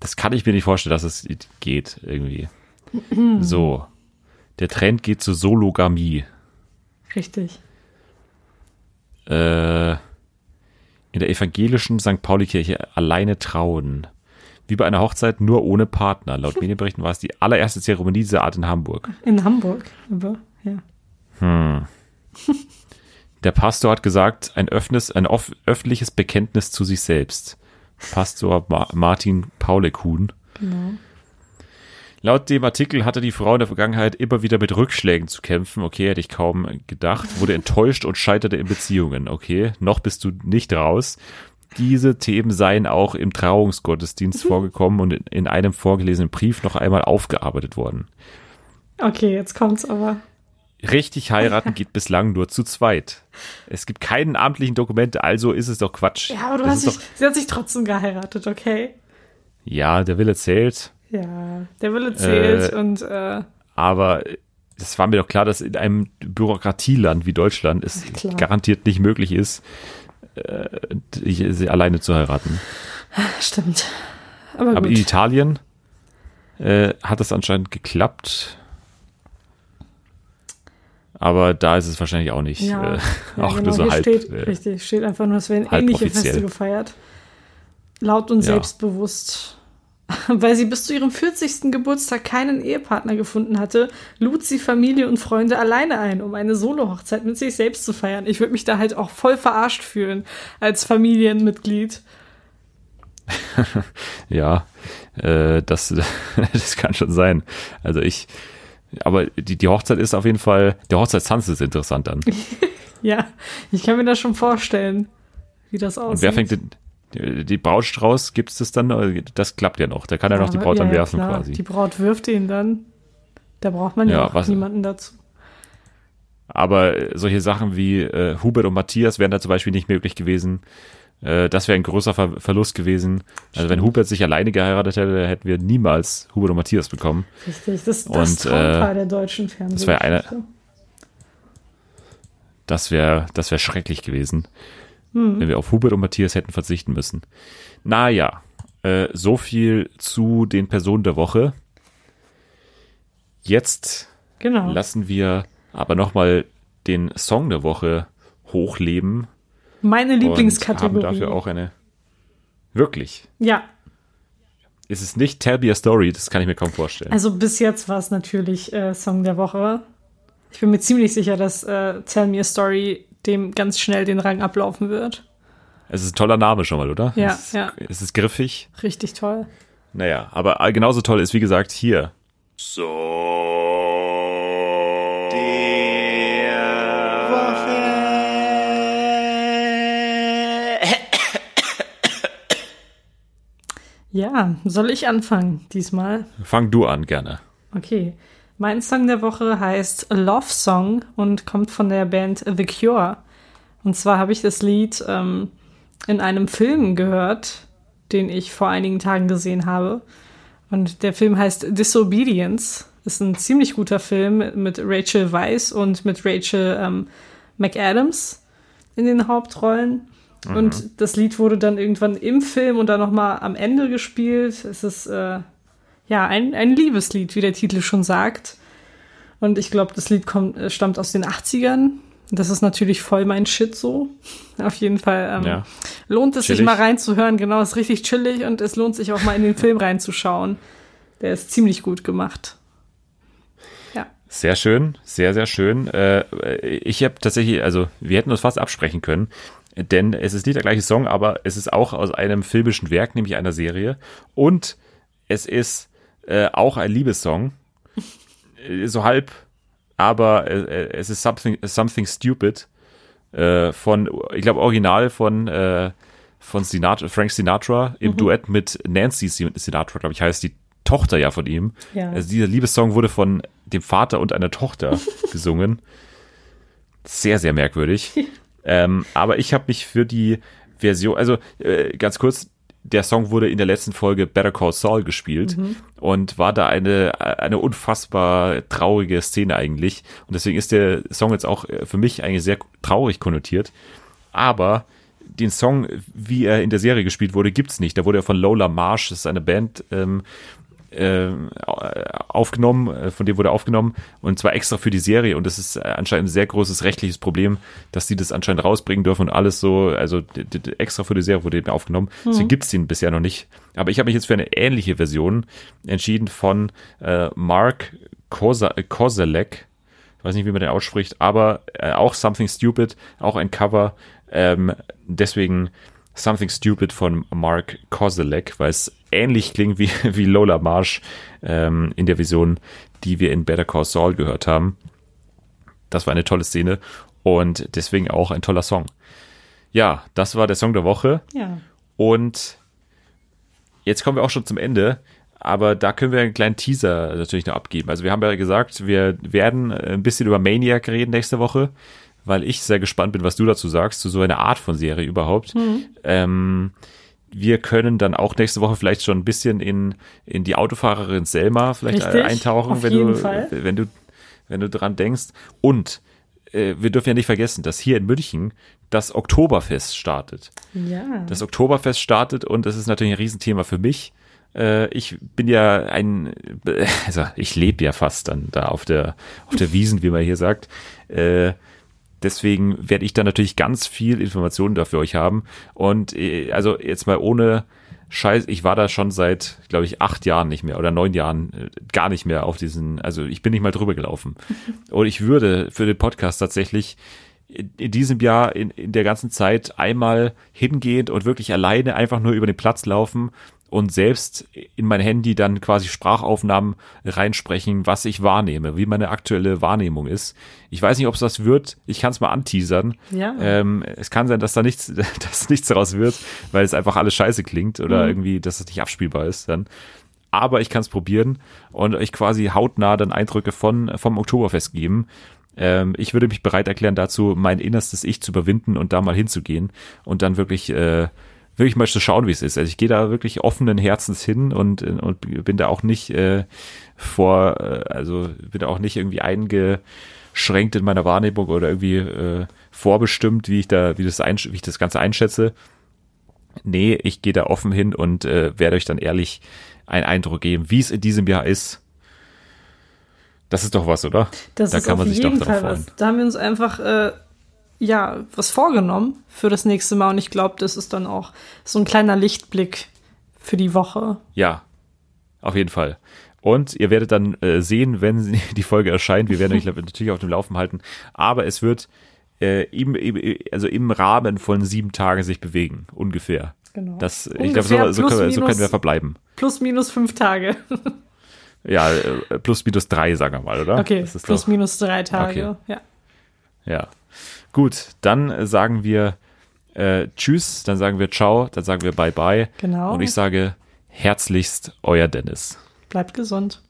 Das kann ich mir nicht vorstellen, dass es geht irgendwie. so. Der Trend geht zur Sologamie. richtig. Äh, in der evangelischen St. Pauli-Kirche alleine trauen. Wie bei einer Hochzeit, nur ohne Partner. Laut Medienberichten war es die allererste Zeremonie dieser Art in Hamburg. In Hamburg, aber ja. Der Pastor hat gesagt, ein, öffnes, ein öffentliches Bekenntnis zu sich selbst. Pastor Ma Martin Paulekuhn. Genau. Laut dem Artikel hatte die Frau in der Vergangenheit immer wieder mit Rückschlägen zu kämpfen. Okay, hätte ich kaum gedacht. Wurde enttäuscht und scheiterte in Beziehungen. Okay, noch bist du nicht raus. Diese Themen seien auch im Trauungsgottesdienst vorgekommen und in- in einem vorgelesenen Brief noch einmal aufgearbeitet worden. Okay, jetzt kommt's aber. Richtig heiraten geht bislang nur zu zweit. Es gibt keinen amtlichen Dokumente, also ist es doch Quatsch. Ja, aber du Das hast dich, sie hat sich trotzdem geheiratet, okay? Ja, der Wille zählt, Ja, der Wille zählt Äh, und äh, aber es war mir doch klar, dass in einem Bürokratieland wie Deutschland es garantiert nicht möglich ist, sie alleine zu heiraten. Stimmt. Aber, Aber in Italien äh, hat es anscheinend geklappt. Aber da ist es wahrscheinlich auch nicht. ja, äh, ja, auch genau, nur so halb. steht, äh, richtig, steht einfach nur, es werden ähnliche offiziell. Feste gefeiert. Laut und Ja. selbstbewusst. Weil sie bis zu ihrem 40. Geburtstag keinen Ehepartner gefunden hatte, lud sie Familie und Freunde alleine ein, um eine Solo-Hochzeit mit sich selbst zu feiern. Ich würde mich da halt auch voll verarscht fühlen als Familienmitglied. Ja, äh, das, das kann schon sein. Also ich, aber die, die Hochzeit ist auf jeden Fall, der Hochzeitstanz ist interessant dann. Ja, ich kann mir das schon vorstellen, wie das aussieht. Und wer fängt den, die, Brautstrauß, gibt es das dann? Das klappt ja noch. Da kann ja noch die Braut dann ja, ja, werfen klar. quasi. Die Braut wirft ihn dann. Da braucht man ja, auch niemanden dazu. Aber äh, solche Sachen wie äh, Hubert und Matthias wären da zum Beispiel nicht möglich gewesen. Äh, das wäre ein großer Ver Verlust gewesen. Also wenn Hubert sich alleine geheiratet hätte, hätten wir niemals Hubert und Matthias bekommen. Richtig, das, das Und, Traumpaar äh, der deutschen Fernsehgeschichte. das wäre eine- Das wäre das wär schrecklich gewesen, wenn wir auf Hubert und Matthias hätten verzichten müssen. Naja, äh, so viel zu den Personen der Woche. Jetzt Genau. lassen wir aber nochmal den Song der Woche hochleben. Meine Und haben Lieblingskategorie. dafür auch eine. Wirklich. ja, Ist es nicht Tell Me a Story? Das kann ich mir kaum vorstellen. also bis jetzt war es natürlich äh, Song der Woche. Ich bin mir ziemlich sicher, dass äh, Tell Me a Story dem ganz schnell den Rang ablaufen wird. es ist ein toller Name schon mal, oder? Ja, es ist, ja. Es ist griffig. Richtig toll. Naja, aber genauso toll ist, wie gesagt, hier. So. Der Woche. Ja, soll ich anfangen diesmal? Fang du an, gerne. Okay. Mein Song der Woche heißt A Love Song und kommt von der Band The Cure. Und zwar habe ich das Lied ähm, in einem Film gehört, den ich vor einigen Tagen gesehen habe. Und der Film heißt Disobedience. Ist ein ziemlich guter Film mit Rachel Weisz und mit Rachel ähm, McAdams in den Hauptrollen. Und das Lied wurde dann irgendwann im Film und dann nochmal am Ende gespielt. Es ist äh, ja ein, ein Liebeslied, wie der Titel schon sagt. Und ich glaube, das Lied kommt, äh, stammt aus den 80ern. Das ist natürlich voll mein Shit so. Auf jeden Fall ähm, Ja. lohnt es sich Chillig. mal reinzuhören. Genau, ist richtig chillig und es lohnt sich auch mal in den Film reinzuschauen. Der ist ziemlich gut gemacht. Ja. Sehr schön, sehr, sehr schön. Äh, ich habe tatsächlich, also wir hätten uns fast absprechen können, denn es ist nicht der gleiche Song, aber es ist auch aus einem filmischen Werk, nämlich einer Serie. Und es ist äh, auch ein Liebessong. Äh, so halb, aber äh, es ist Something, something Stupid äh, von, ich glaube, original von, äh, von Sinatra, Frank Sinatra im Duett mit Nancy Sinatra, glaube ich, heißt die Tochter ja von ihm. Ja. Also dieser Liebessong wurde von dem Vater und einer Tochter gesungen. Sehr, sehr merkwürdig. ähm, aber ich habe mich für die Version, also äh, ganz kurz, der Song wurde in der letzten Folge Better Call Saul gespielt und war da eine, eine unfassbar traurige Szene eigentlich. Und deswegen ist der Song jetzt auch äh, für mich eigentlich sehr traurig konnotiert. Aber den Song, wie er in der Serie gespielt wurde, gibt's nicht. Da wurde er von Lola Marsh, das ist eine Band, ähm, äh, aufgenommen, äh, von dem wurde aufgenommen und zwar extra für die Serie und das ist anscheinend ein sehr großes rechtliches Problem, dass die das anscheinend rausbringen dürfen und alles so, also extra für die Serie wurde eben aufgenommen. Deswegen gibt's den bisher noch nicht. Aber ich habe mich jetzt für eine ähnliche Version entschieden von äh, Mark Kosa- Koselleck. Ich weiß nicht, wie man den ausspricht, aber äh, auch Something Stupid, auch ein Cover. Ähm, deswegen Something Stupid von Mark Koselleck, weil es ähnlich klingt wie, wie Lola Marsh ähm, in der Vision, die wir in Better Call Saul gehört haben. Das war eine tolle Szene und deswegen auch ein toller Song. Ja, das war der Song der Woche Ja. und jetzt kommen wir auch schon zum Ende. Aber da können wir einen kleinen Teaser natürlich noch abgeben. Also wir haben ja gesagt, wir werden ein bisschen über Maniac reden nächste Woche, weil ich sehr gespannt bin, was du dazu sagst, zu so einer Art von Serie überhaupt. Ähm, wir können dann auch nächste Woche vielleicht schon ein bisschen in, in die Autofahrerin Selma vielleicht Richtig, eintauchen, wenn du, Fall. wenn du, wenn du dran denkst. Und äh, wir dürfen ja nicht vergessen, dass hier in München das Oktoberfest startet. Ja. Das Oktoberfest startet und das ist natürlich ein Riesenthema für mich. Äh, ich bin ja ein, also ich lebe ja fast dann da auf der, auf der Wiesen, wie man hier sagt. Äh, deswegen werde ich da natürlich ganz viel Informationen dafür euch haben. Und äh, also jetzt mal ohne Scheiß, ich war da schon seit, glaube ich, acht Jahren nicht mehr oder neun Jahren äh, gar nicht mehr auf diesen, also ich bin nicht mal drüber gelaufen. Und ich würde für den Podcast tatsächlich in, diesem Jahr, in, in der ganzen Zeit einmal hingehen und wirklich alleine einfach nur über den Platz laufen und selbst in mein Handy dann quasi Sprachaufnahmen reinsprechen, was ich wahrnehme, wie meine aktuelle Wahrnehmung ist. Ich weiß nicht, ob es das wird. Ich kann es mal anteasern. Ja. Ähm, es kann sein, dass da nichts, dass nichts daraus wird, weil es einfach alles scheiße klingt oder Mhm. irgendwie, dass es nicht abspielbar ist dann. Aber ich kann es probieren und euch quasi hautnah dann Eindrücke von vom Oktoberfest geben. Ähm, ich würde mich bereit erklären, dazu mein innerstes Ich zu überwinden und da mal hinzugehen und dann wirklich äh, wirklich mal zu schauen, wie es ist. Also ich gehe da wirklich offenen Herzens hin und, und bin da auch nicht äh, vor, äh, also bin da auch nicht irgendwie eingeschränkt in meiner Wahrnehmung oder irgendwie äh, vorbestimmt, wie ich da, wie das einsch- wie ich das Ganze einschätze. Nee, ich gehe da offen hin und äh, werde euch dann ehrlich einen Eindruck geben, wie es in diesem Jahr ist. Das ist doch was, oder? Das da ist kann auf man sich doch jeden drauf Fall freuen. was. Da haben wir uns einfach äh, ja was vorgenommen für das nächste Mal und ich glaube, das ist dann auch so ein kleiner Lichtblick für die Woche. Ja, auf jeden Fall. Und ihr werdet dann äh, sehen, wenn die Folge erscheint. Wir werden euch natürlich auf dem Laufen halten. Aber es wird äh, im, im, also im Rahmen von sieben Tagen sich bewegen, ungefähr. Genau. Das, ich Ungefähr glaube, so, so, können wir, so können wir verbleiben. Plus minus fünf Tage. Ja, äh, plus minus drei, sagen wir mal, oder? Okay, Das ist plus doch, minus drei Tage. Okay. Ja. ja. Gut, dann sagen wir äh, Tschüss, dann sagen wir Ciao, dann sagen wir Bye Bye. Genau. Und ich sage herzlichst euer Dennis. Bleibt gesund.